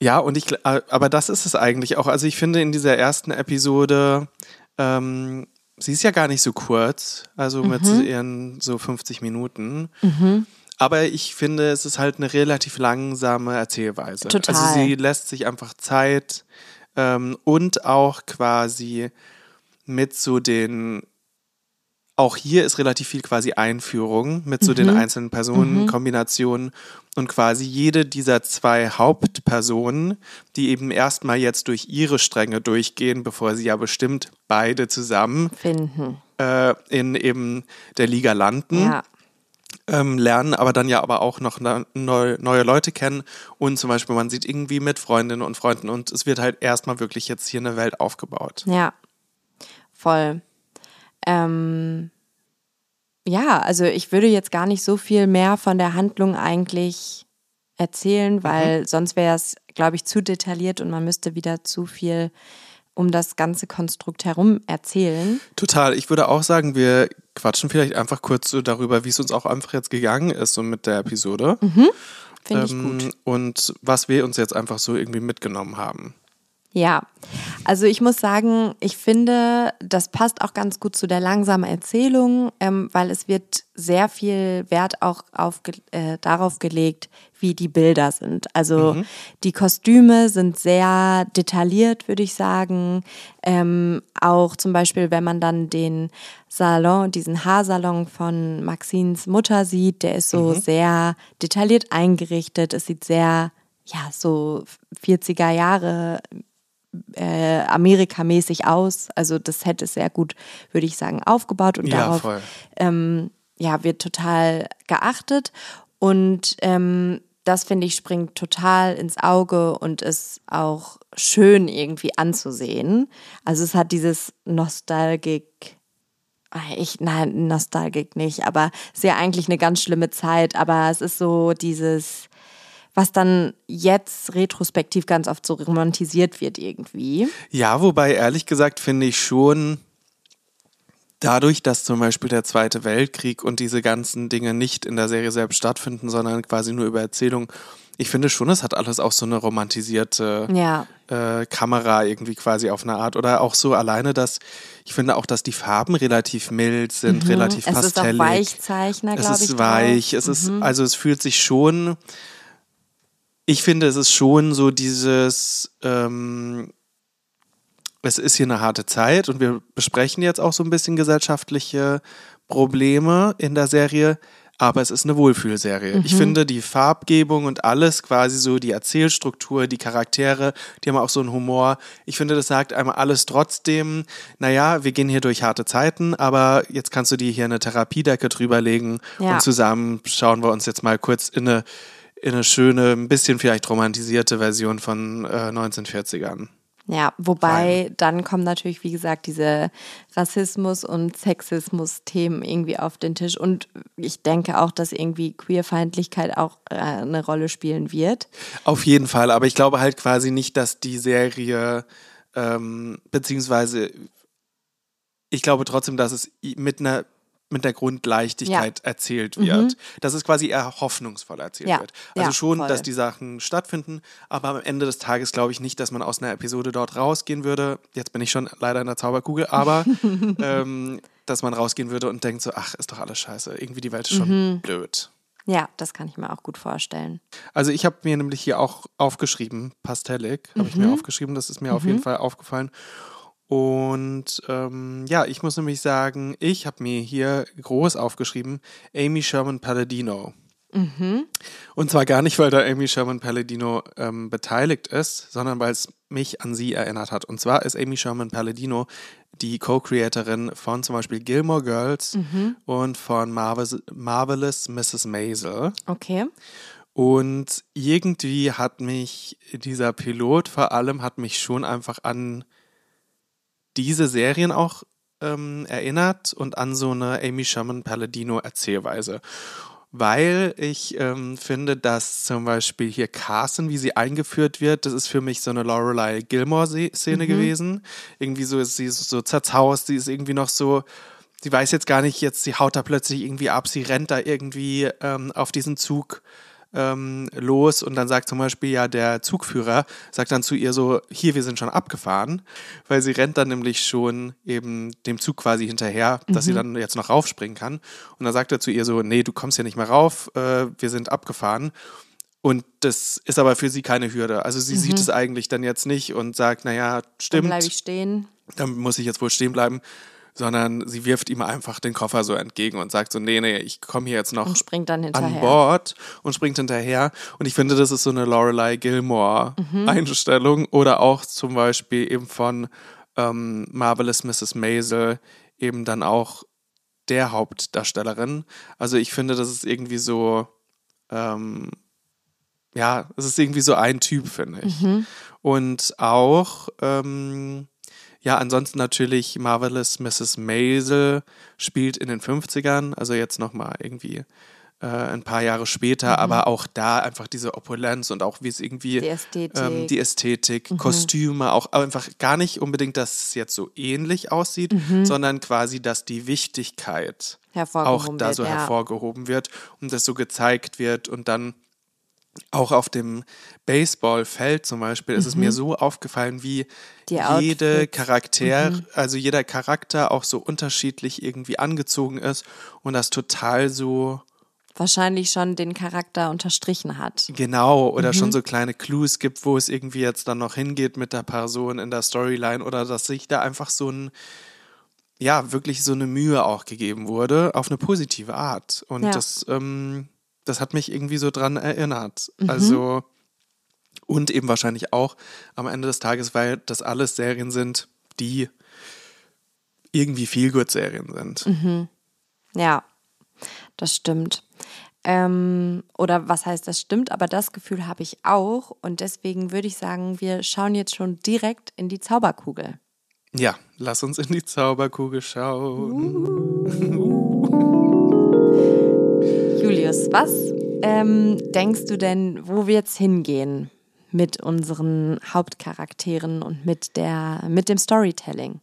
Ja, und ich, äh, aber das ist es eigentlich auch. Also ich finde in dieser ersten Episode, ähm, sie ist ja gar nicht so kurz, also mit mhm. ihren so 50 Minuten. Mhm. Aber ich finde, es ist halt eine relativ langsame Erzählweise. Total. Also sie lässt sich einfach Zeit ähm, und auch quasi mit so den auch hier ist relativ viel quasi Einführung mit so mhm. den einzelnen Personenkombinationen mhm. und quasi jede dieser zwei Hauptpersonen, die eben erstmal jetzt durch ihre Stränge durchgehen, bevor sie ja bestimmt beide zusammen finden äh, in eben der Liga landen. Ja ähm, lernen, aber dann ja aber auch noch ne, neu, neue Leute kennen und zum Beispiel man sieht irgendwie mit Freundinnen und Freunden und es wird halt erstmal wirklich jetzt hier eine Welt aufgebaut. Ja, voll. Ähm, ja, also ich würde jetzt gar nicht so viel mehr von der Handlung eigentlich erzählen, weil mhm. sonst wäre es, glaube ich, zu detailliert und man müsste wieder zu viel um das ganze Konstrukt herum erzählen. Total. Ich würde auch sagen, wir quatschen vielleicht einfach kurz so darüber, wie es uns auch einfach jetzt gegangen ist, so mit der Episode. Mhm. Finde ich ähm, gut. Und was wir uns jetzt einfach so irgendwie mitgenommen haben. Ja, also ich muss sagen, ich finde, das passt auch ganz gut zu der langsamen Erzählung, ähm, weil es wird sehr viel Wert auch auf, äh, darauf gelegt, wie die Bilder sind. Also mhm. die Kostüme sind sehr detailliert, würde ich sagen. Ähm, auch zum Beispiel, wenn man dann den Salon, diesen Haarsalon von Maxines Mutter sieht, der ist so mhm. sehr detailliert eingerichtet. Es sieht sehr ja, so 40er Jahre äh, Amerikamäßig aus. Also das Set ist sehr gut, würde ich sagen, aufgebaut und ja, darauf ähm, ja, wird total geachtet. Und ähm, das finde ich springt total ins Auge und ist auch schön irgendwie anzusehen. Also es hat dieses Nostalgik, ich, nein, Nostalgik nicht, aber es ist ja eigentlich eine ganz schlimme Zeit, aber es ist so dieses, was dann jetzt retrospektiv ganz oft so romantisiert wird irgendwie. Ja, wobei ehrlich gesagt finde ich schon, dadurch, dass zum Beispiel der Zweite Weltkrieg und diese ganzen Dinge nicht in der Serie selbst stattfinden, sondern quasi nur über Erzählung, ich finde schon, es hat alles auch so eine romantisierte ja. äh, Kamera irgendwie quasi auf eine Art. Oder auch so alleine, dass ich finde auch, dass die Farben relativ mild sind, mhm. relativ pastellig. Es ist auch Weichzeichner, glaube ich. Es ist weich. Drauf. Es ist, mhm. also es fühlt sich schon ich finde, es ist schon so dieses, ähm, es ist hier eine harte Zeit und wir besprechen jetzt auch so ein bisschen gesellschaftliche Probleme in der Serie, aber es ist eine Wohlfühlserie. Mhm. Ich finde die Farbgebung und alles, quasi so die Erzählstruktur, die Charaktere, die haben auch so einen Humor. Ich finde, das sagt einmal alles trotzdem, naja, wir gehen hier durch harte Zeiten, aber jetzt kannst du dir hier eine Therapiedecke drüberlegen ja. und zusammen schauen wir uns jetzt mal kurz in eine in eine schöne, ein bisschen vielleicht romantisierte Version von äh, 1940ern. Ja, wobei rein. dann kommen natürlich, wie gesagt, diese Rassismus- und Sexismus-Themen irgendwie auf den Tisch. Und ich denke auch, dass irgendwie Queerfeindlichkeit auch äh, eine Rolle spielen wird. Auf jeden Fall, aber ich glaube halt quasi nicht, dass die Serie, ähm, beziehungsweise ich glaube trotzdem, dass es mit einer mit der Grundleichtigkeit ja. erzählt wird. Mhm. Dass es quasi eher hoffnungsvoll erzählt ja. wird. Also ja, schon, voll. dass die Sachen stattfinden, aber am Ende des Tages glaube ich nicht, dass man aus einer Episode dort rausgehen würde. Jetzt bin ich schon leider in der Zauberkugel, aber [LAUGHS] ähm, dass man rausgehen würde und denkt so, ach, ist doch alles scheiße. Irgendwie die Welt ist schon mhm. blöd. Ja, das kann ich mir auch gut vorstellen. Also ich habe mir nämlich hier auch aufgeschrieben, Pastellig, habe mhm. ich mir mhm. aufgeschrieben, das ist mir auf jeden mhm. Fall aufgefallen. Und ähm, ja, ich muss nämlich sagen, ich habe mir hier groß aufgeschrieben, Amy Sherman Palladino. Mhm. Und zwar gar nicht, weil da Amy Sherman Palladino ähm, beteiligt ist, sondern weil es mich an sie erinnert hat. Und zwar ist Amy Sherman Palladino die Co-Creatorin von zum Beispiel Gilmore Girls mhm. und von Marvel Marvelous Mrs. Maisel. Okay. Und irgendwie hat mich dieser Pilot vor allem hat mich schon einfach an diese Serien auch ähm, erinnert und an so eine Amy Sherman Palladino Erzählweise. Weil ich ähm, finde, dass zum Beispiel hier Carson, wie sie eingeführt wird, das ist für mich so eine Lorelei Gilmore-Szene mhm. gewesen. Irgendwie so ist sie so zerzaust, sie ist irgendwie noch so, sie weiß jetzt gar nicht, jetzt sie haut da plötzlich irgendwie ab, sie rennt da irgendwie ähm, auf diesen Zug ähm, los und dann sagt zum Beispiel ja der Zugführer, sagt dann zu ihr so, hier, wir sind schon abgefahren, weil sie rennt dann nämlich schon eben dem Zug quasi hinterher, dass mhm. sie dann jetzt noch raufspringen kann. Und dann sagt er zu ihr so, nee, du kommst ja nicht mehr rauf, äh, wir sind abgefahren. Und das ist aber für sie keine Hürde. Also sie mhm. sieht es eigentlich dann jetzt nicht und sagt, naja, stimmt. Dann bleibe ich stehen. Dann muss ich jetzt wohl stehen bleiben sondern sie wirft ihm einfach den Koffer so entgegen und sagt so, nee, nee, ich komme hier jetzt noch an Bord und springt hinterher. Und ich finde, das ist so eine Lorelei Gilmore-Einstellung mhm. oder auch zum Beispiel eben von ähm, Marvelous Mrs. Maisel eben dann auch der Hauptdarstellerin. Also ich finde, das ist irgendwie so, ähm, ja, es ist irgendwie so ein Typ, finde ich. Mhm. Und auch, ähm, ja, ansonsten natürlich Marvelous Mrs. Maisel spielt in den 50ern, also jetzt nochmal irgendwie äh, ein paar Jahre später, mhm. aber auch da einfach diese Opulenz und auch wie es irgendwie die Ästhetik, ähm, die Ästhetik mhm. Kostüme, auch einfach gar nicht unbedingt, dass es jetzt so ähnlich aussieht, mhm. sondern quasi, dass die Wichtigkeit auch da wird, so ja. hervorgehoben wird und das so gezeigt wird und dann auch auf dem Baseballfeld zum Beispiel mhm. ist es mir mhm. so aufgefallen, wie jede Charakter, mhm. also jeder Charakter auch so unterschiedlich irgendwie angezogen ist und das total so wahrscheinlich schon den Charakter unterstrichen hat. Genau, oder mhm. schon so kleine Clues gibt, wo es irgendwie jetzt dann noch hingeht mit der Person in der Storyline oder dass sich da einfach so ein ja, wirklich so eine Mühe auch gegeben wurde, auf eine positive Art. Und ja. das ähm, das hat mich irgendwie so dran erinnert. Mhm. Also, und eben wahrscheinlich auch am Ende des Tages, weil das alles Serien sind, die irgendwie Feelgood-Serien sind. Mhm. Ja, das stimmt. Ähm, oder was heißt, das stimmt, aber das Gefühl habe ich auch. Und deswegen würde ich sagen, wir schauen jetzt schon direkt in die Zauberkugel. Ja, lass uns in die Zauberkugel schauen. Uh. [LAUGHS] Julius, was ähm, denkst du denn, wo wir jetzt hingehen mit unseren Hauptcharakteren und mit, der, mit dem Storytelling?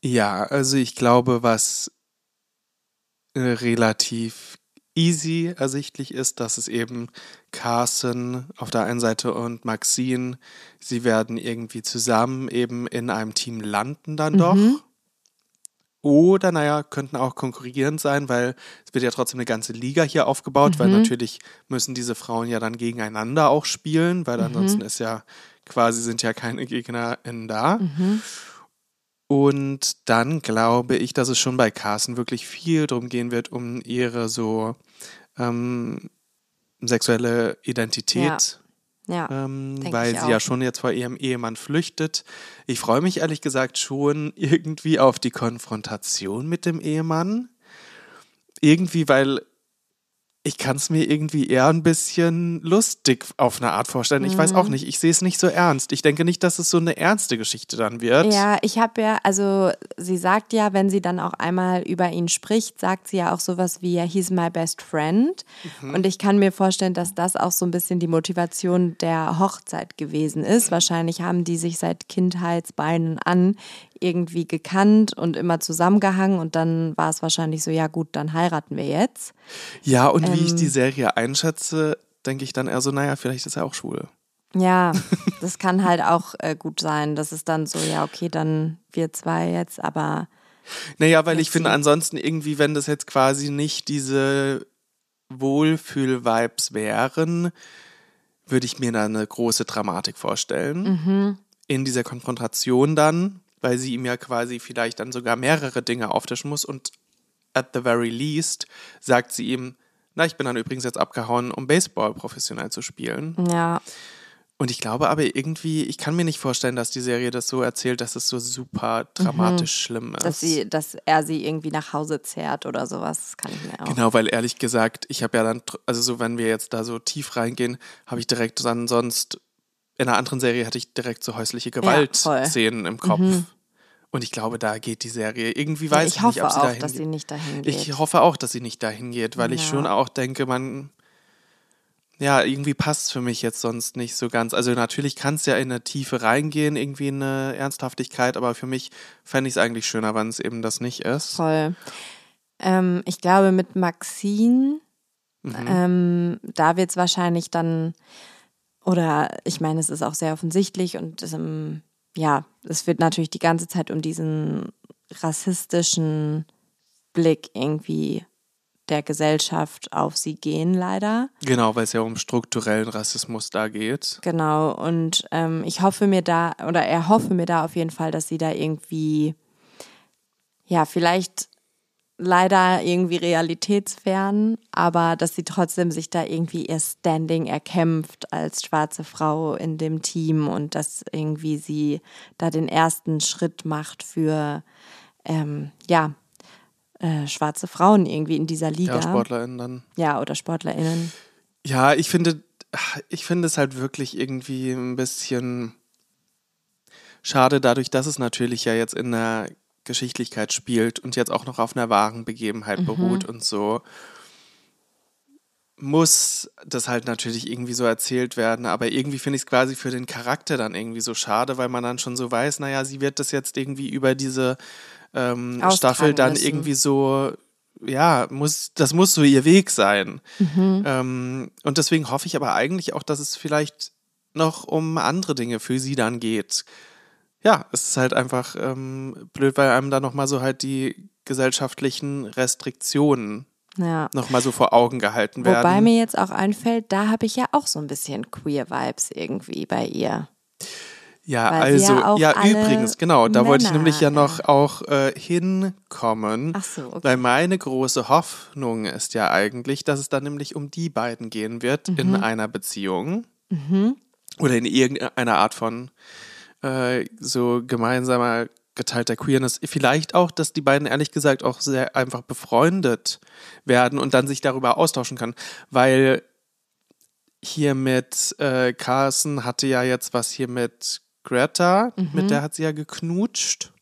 Ja, also ich glaube, was äh, relativ easy ersichtlich ist, dass es eben Carson auf der einen Seite und Maxine, sie werden irgendwie zusammen eben in einem Team landen dann mhm. doch. Oder, naja, könnten auch konkurrierend sein, weil es wird ja trotzdem eine ganze Liga hier aufgebaut, mhm. weil natürlich müssen diese Frauen ja dann gegeneinander auch spielen, weil mhm. ansonsten ist ja quasi sind ja keine GegnerInnen da. Mhm. Und dann glaube ich, dass es schon bei Carsten wirklich viel darum gehen wird, um ihre so ähm, sexuelle Identität ja, ähm, weil sie auch. ja schon jetzt vor ihrem Ehemann flüchtet. Ich freue mich ehrlich gesagt schon irgendwie auf die Konfrontation mit dem Ehemann. Irgendwie, weil ich kann es mir irgendwie eher ein bisschen lustig auf eine Art vorstellen. Ich weiß auch Mhm. nicht, ich sehe es nicht so ernst. Ich denke nicht, dass es so eine ernste Geschichte dann wird. Ja, ich habe ja, also sie sagt ja, wenn sie dann auch einmal über ihn spricht, sagt sie ja auch sowas wie, he's my best friend. Mhm. Und ich kann mir vorstellen, dass das auch so ein bisschen die Motivation der Hochzeit gewesen ist. Wahrscheinlich haben die sich seit Kindheitsbeinen an irgendwie gekannt und immer zusammengehangen und dann war es wahrscheinlich so, ja gut, dann heiraten wir jetzt. Ja, und wie ich Ähm. die Serie einschätze, denke ich dann eher so, naja, vielleicht ist er auch schwul. Ja, [LAUGHS] das kann halt auch äh, gut sein. Das ist dann so, ja, okay, dann wir zwei jetzt, aber Naja, weil ich finde, ansonsten irgendwie, wenn das jetzt quasi nicht diese Wohlfühl-Vibes wären, würde ich mir da eine große Dramatik vorstellen. Mhm. In dieser Konfrontation dann, weil sie ihm ja quasi vielleicht dann sogar mehrere Dinge auftischen muss und at the very least sagt sie ihm, na, ich bin dann übrigens jetzt abgehauen, um Baseball professionell zu spielen. ja, Und ich glaube aber irgendwie, ich kann mir nicht vorstellen, dass die Serie das so erzählt, dass es so super dramatisch schlimm ist. Mhm. dass sie, dass er sie irgendwie nach Hause zerrt oder sowas, das kann ich mir auch. Genau, weil ehrlich gesagt, ich habe ja dann, also so, wenn wir jetzt da so tief reingehen, habe ich direkt dann sonst, in einer anderen Serie hatte ich direkt so häusliche. Gewaltszenen im Kopf. Und ich glaube, da geht die Serie. Irgendwie weiß ich ich, hoffe nicht, ob sie auch, dahin dass geht. sie nicht dahin geht. Ich hoffe auch, dass sie nicht dahin geht, weil ich Ja. schon auch denke, man, ja, irgendwie passt es für mich jetzt sonst nicht so ganz. Also natürlich kann es ja in eine Tiefe reingehen, irgendwie in eine Ernsthaftigkeit, aber für mich fände ich es eigentlich schöner, wenn es eben das nicht ist. Voll. Ähm, ich glaube, mit Maxine, Mhm. ähm, da wird es wahrscheinlich dann, oder ich meine, es ist auch sehr offensichtlich und ähm, ja, es wird natürlich die ganze Zeit um diesen rassistischen Blick irgendwie der Gesellschaft auf sie gehen, leider. Genau, weil es ja um strukturellen Rassismus da geht. Genau, und ähm, ich hoffe mir da, oder er hoffe mir da auf jeden Fall, dass sie da irgendwie, ja, vielleicht leider irgendwie realitätsfern, aber dass sie trotzdem sich da irgendwie ihr Standing erkämpft als schwarze Frau in dem Team und dass irgendwie sie da den ersten Schritt macht für, ähm, ja, äh, schwarze Frauen irgendwie in dieser Liga. Ja, SportlerInnen dann. Ja, oder SportlerInnen. Ja, ich finde, ich finde es halt wirklich irgendwie ein bisschen schade, dadurch, dass es natürlich ja jetzt in der Geschichtlichkeit spielt und jetzt auch noch auf einer wahren Begebenheit beruht und so, muss das halt natürlich irgendwie so erzählt werden. Aber irgendwie finde ich es quasi für den Charakter dann irgendwie so schade, weil man dann schon so weiß, naja, sie wird das jetzt irgendwie über diese ähm, Staffel dann müssen. irgendwie so, ja, muss, das muss so ihr Weg sein. Mhm. Ähm, und deswegen hoffe ich aber eigentlich auch, dass es vielleicht noch um andere Dinge für sie dann geht. Ja, es ist halt einfach ähm, blöd, weil einem da nochmal so halt die gesellschaftlichen Restriktionen Ja. nochmal so vor Augen gehalten werden. Wobei mir jetzt auch einfällt, da habe ich ja auch so ein bisschen Queer-Vibes irgendwie bei ihr. ja, weil also, ja ja, übrigens, genau, da wollte ich Männer, nämlich ja noch auch äh, hinkommen. Ach so, okay. Weil meine große Hoffnung ist ja eigentlich, dass es dann nämlich um die beiden gehen wird Mhm. in einer Beziehung oder in irgendeiner Art von äh, so gemeinsamer geteilter Queerness. Vielleicht auch, dass die beiden ehrlich gesagt auch sehr einfach befreundet werden und dann sich darüber austauschen können, weil hier mit äh, Carson hatte ja jetzt was hier mit Greta, Mhm. mit der hat sie ja geknutscht.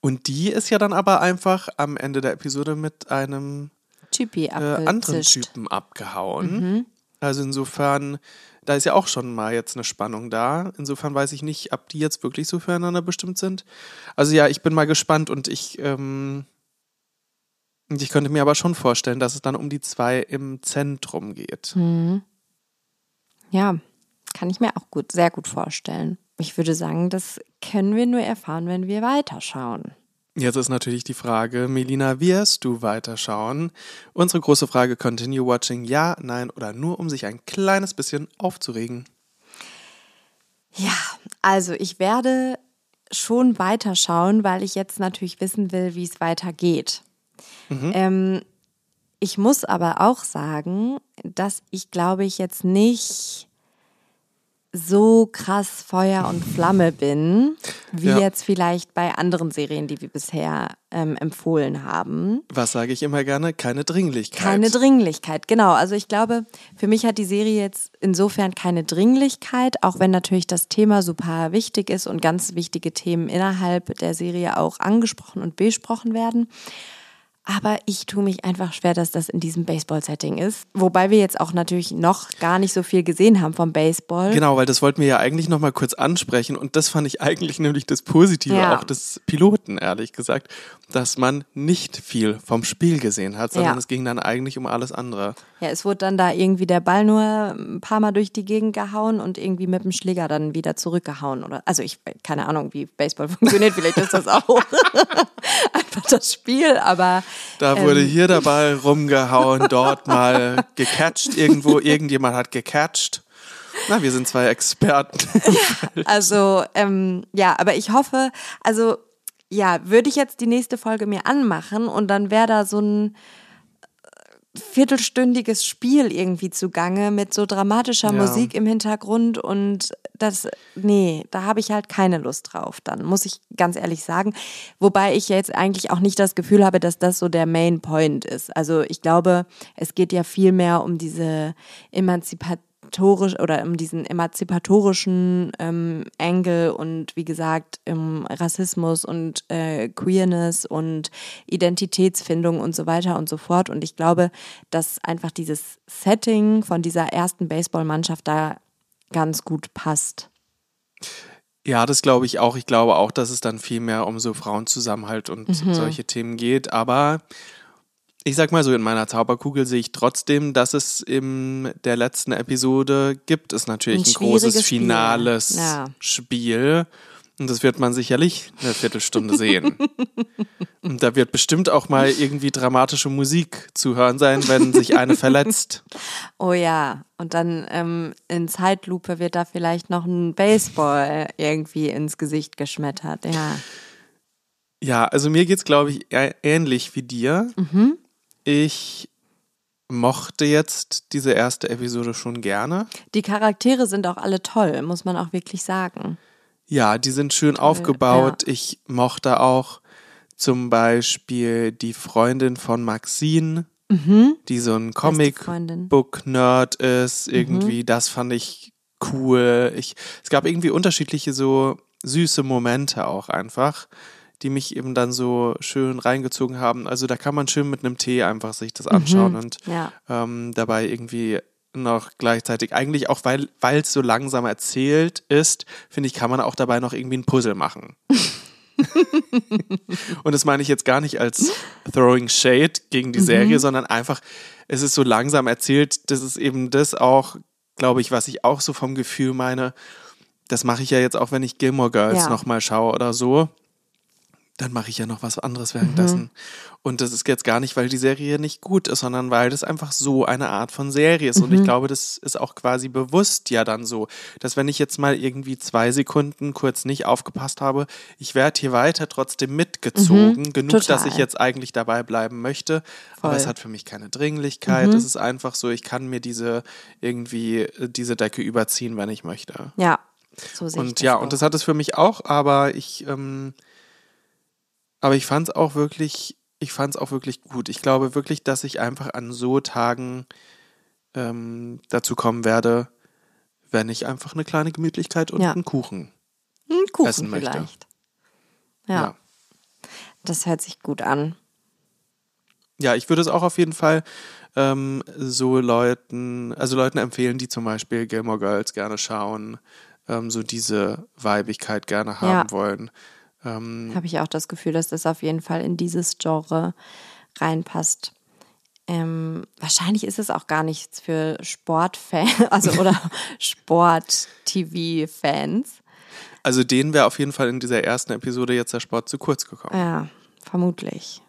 Und die ist ja dann aber einfach am Ende der Episode mit einem äh, anderen. Typen abgehauen. Mhm. Also insofern, da ist ja auch schon mal jetzt eine Spannung da. Insofern weiß ich nicht, ob die jetzt wirklich so füreinander bestimmt sind. Also ja, ich bin mal gespannt und ich, ähm, ich könnte mir aber schon vorstellen, dass es dann um die zwei im Zentrum geht. Mhm. Ja, kann ich mir auch gut, sehr gut vorstellen. Ich würde sagen, das können wir nur erfahren, wenn wir weiterschauen. Jetzt ist natürlich die Frage, Melina, wirst du weiterschauen? Unsere große Frage, continue watching, ja, nein oder nur, um sich ein kleines bisschen aufzuregen. Ja, also ich werde schon weiterschauen, weil ich jetzt natürlich wissen will, wie es weitergeht. Ähm, ich muss aber auch sagen, dass ich glaube ich jetzt nicht so krass Feuer und Flamme bin, wie ja. jetzt vielleicht bei anderen Serien, die wir bisher ähm, empfohlen haben. Was sage ich immer gerne? Keine Dringlichkeit. Keine Dringlichkeit, genau. Also ich glaube, für mich hat die Serie jetzt insofern keine Dringlichkeit, auch wenn natürlich das Thema super wichtig ist und ganz wichtige Themen innerhalb der Serie auch angesprochen und besprochen werden. Aber ich tue mich einfach schwer, dass das in diesem Baseball-Setting ist. Wobei wir jetzt auch natürlich noch gar nicht so viel gesehen haben vom Baseball. Genau, weil das wollten wir ja eigentlich noch mal kurz ansprechen. Und das fand ich eigentlich nämlich das Positive ja. auch des Piloten, ehrlich gesagt, dass man nicht viel vom Spiel gesehen hat, sondern ja. es ging dann eigentlich um alles andere. Ja, es wurde dann da irgendwie der Ball nur ein paar Mal durch die Gegend gehauen und irgendwie mit dem Schläger dann wieder zurückgehauen. Oder, also ich, keine Ahnung, wie Baseball [LAUGHS] funktioniert, vielleicht ist das auch [LAUGHS] einfach das Spiel, aber da wurde ähm. hier der Ball rumgehauen, dort mal gecatcht irgendwo, irgendjemand hat gecatcht. Na, wir sind zwei Experten. also, ähm, ja, aber ich hoffe, also, ja, würde ich jetzt die nächste Folge mir anmachen und dann wäre da so ein viertelstündiges Spiel irgendwie zugange mit so dramatischer ja. Musik im Hintergrund und das, nee, da habe ich halt keine Lust drauf dann, muss ich ganz ehrlich sagen. Wobei ich jetzt eigentlich auch nicht das Gefühl habe, dass das so der Main Point ist. Also ich glaube, es geht ja viel mehr um diese Emanzipation emanzipatorisch oder um diesen emanzipatorischen ähm, Angle und wie gesagt im Rassismus und äh, Queerness und Identitätsfindung und so weiter und so fort. Und ich glaube, dass einfach dieses Setting von dieser ersten Baseballmannschaft da ganz gut passt. Ja, das glaube ich auch. Ich glaube auch, dass es dann viel mehr um so Frauenzusammenhalt und mhm. solche Themen geht. Aber ich sag mal so, in meiner Zauberkugel sehe ich trotzdem, dass es in der letzten Episode gibt es natürlich ein, ein großes finales Spiel. Ja. Spiel. Und das wird man sicherlich eine Viertelstunde sehen. [LAUGHS] Und da wird bestimmt auch mal irgendwie dramatische Musik zu hören sein, wenn sich eine verletzt. [LAUGHS] Oh ja, und dann ähm, in Zeitlupe wird da vielleicht noch ein Baseball irgendwie ins Gesicht geschmettert, ja. Ja, also mir geht es, glaube ich, ähnlich wie dir. Mhm. Ich mochte jetzt diese erste Episode schon gerne. Die Charaktere sind auch alle toll, muss man auch wirklich sagen. Ja, die sind schön toll, aufgebaut. Ja. Ich mochte auch zum Beispiel die Freundin von Maxine, mhm. die so ein Comic-Book-Nerd ist. Irgendwie, mhm. das fand ich cool. Ich, es gab irgendwie unterschiedliche so süße Momente auch einfach die mich eben dann so schön reingezogen haben. Also da kann man schön mit einem Tee einfach sich das anschauen mhm, und ja. ähm, dabei irgendwie noch gleichzeitig, eigentlich auch weil es so langsam erzählt ist, finde ich, kann man auch dabei noch irgendwie ein Puzzle machen. [LAUGHS] und das meine ich jetzt gar nicht als Throwing Shade gegen die Serie, mhm. sondern einfach, es ist so langsam erzählt, das ist eben das auch, glaube ich, was ich auch so vom Gefühl meine. Das mache ich ja jetzt auch, wenn ich Gilmore Girls ja. nochmal schaue oder so dann mache ich ja noch was anderes währenddessen. Mhm. Und das ist jetzt gar nicht, weil die Serie nicht gut ist, sondern weil das einfach so eine Art von Serie ist. Mhm. Und ich mhm. glaube, das ist auch quasi bewusst ja dann so, dass wenn ich jetzt mal irgendwie zwei Sekunden kurz nicht aufgepasst habe, ich werde hier weiter trotzdem mitgezogen. Mhm. Genug, Total. dass ich jetzt eigentlich dabei bleiben möchte. Voll. Aber es hat für mich keine Dringlichkeit. Mhm. Es ist einfach so, ich kann mir diese irgendwie diese Decke überziehen, wenn ich möchte. Ja. So sehe und ja, auch. und das hat es für mich auch, aber ich ähm, aber ich fand es auch wirklich, ich fand es auch wirklich gut. Ich glaube wirklich, dass ich einfach an so Tagen ähm, dazu kommen werde, wenn ich einfach eine kleine Gemütlichkeit und ja. einen Kuchen, einen Kuchen essen möchte. Vielleicht. Ja. ja. Das hört sich gut an. Ja, ich würde es auch auf jeden Fall ähm, so Leuten, also Leuten empfehlen, die zum Beispiel Gilmore Girls gerne schauen, ähm, so diese Weibigkeit gerne haben ja. wollen. Ähm, Habe ich auch das Gefühl, dass das auf jeden Fall in dieses Genre reinpasst. Ähm, wahrscheinlich ist es auch gar nichts für Sportfans, [LAUGHS] also oder [LAUGHS] Sport-TV-Fans. Also denen wäre auf jeden Fall in dieser ersten Episode jetzt der Sport zu kurz gekommen. Ja, vermutlich.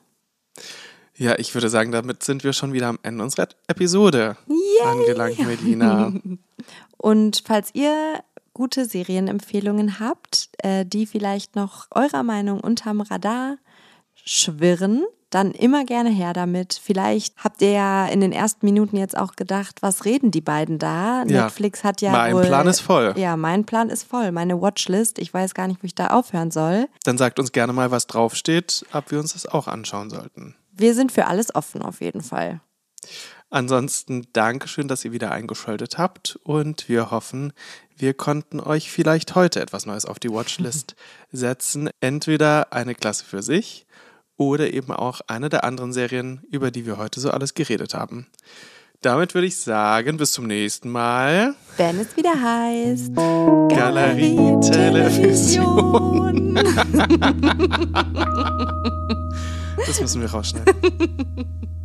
Ja, ich würde sagen, damit sind wir schon wieder am Ende unserer Episode Yay! angelangt, Medina. [LAUGHS] Und falls ihr gute Serienempfehlungen habt, äh, die vielleicht noch eurer Meinung unterm Radar schwirren, dann immer gerne her damit. Vielleicht habt ihr ja in den ersten Minuten jetzt auch gedacht, was reden die beiden da? Ja. Netflix hat ja. Mein wohl, Plan ist voll. Ja, mein Plan ist voll. Meine Watchlist. Ich weiß gar nicht, wo ich da aufhören soll. Dann sagt uns gerne mal, was draufsteht, ob wir uns das auch anschauen sollten. Wir sind für alles offen, auf jeden Fall. Ansonsten Dankeschön, dass ihr wieder eingeschaltet habt und wir hoffen, wir konnten euch vielleicht heute etwas Neues auf die Watchlist [LAUGHS] setzen. Entweder eine Klasse für sich oder eben auch eine der anderen Serien, über die wir heute so alles geredet haben. Damit würde ich sagen, bis zum nächsten Mal. Wenn es wieder heißt Galerie Television. [LAUGHS] das müssen wir rausschneiden. [LAUGHS]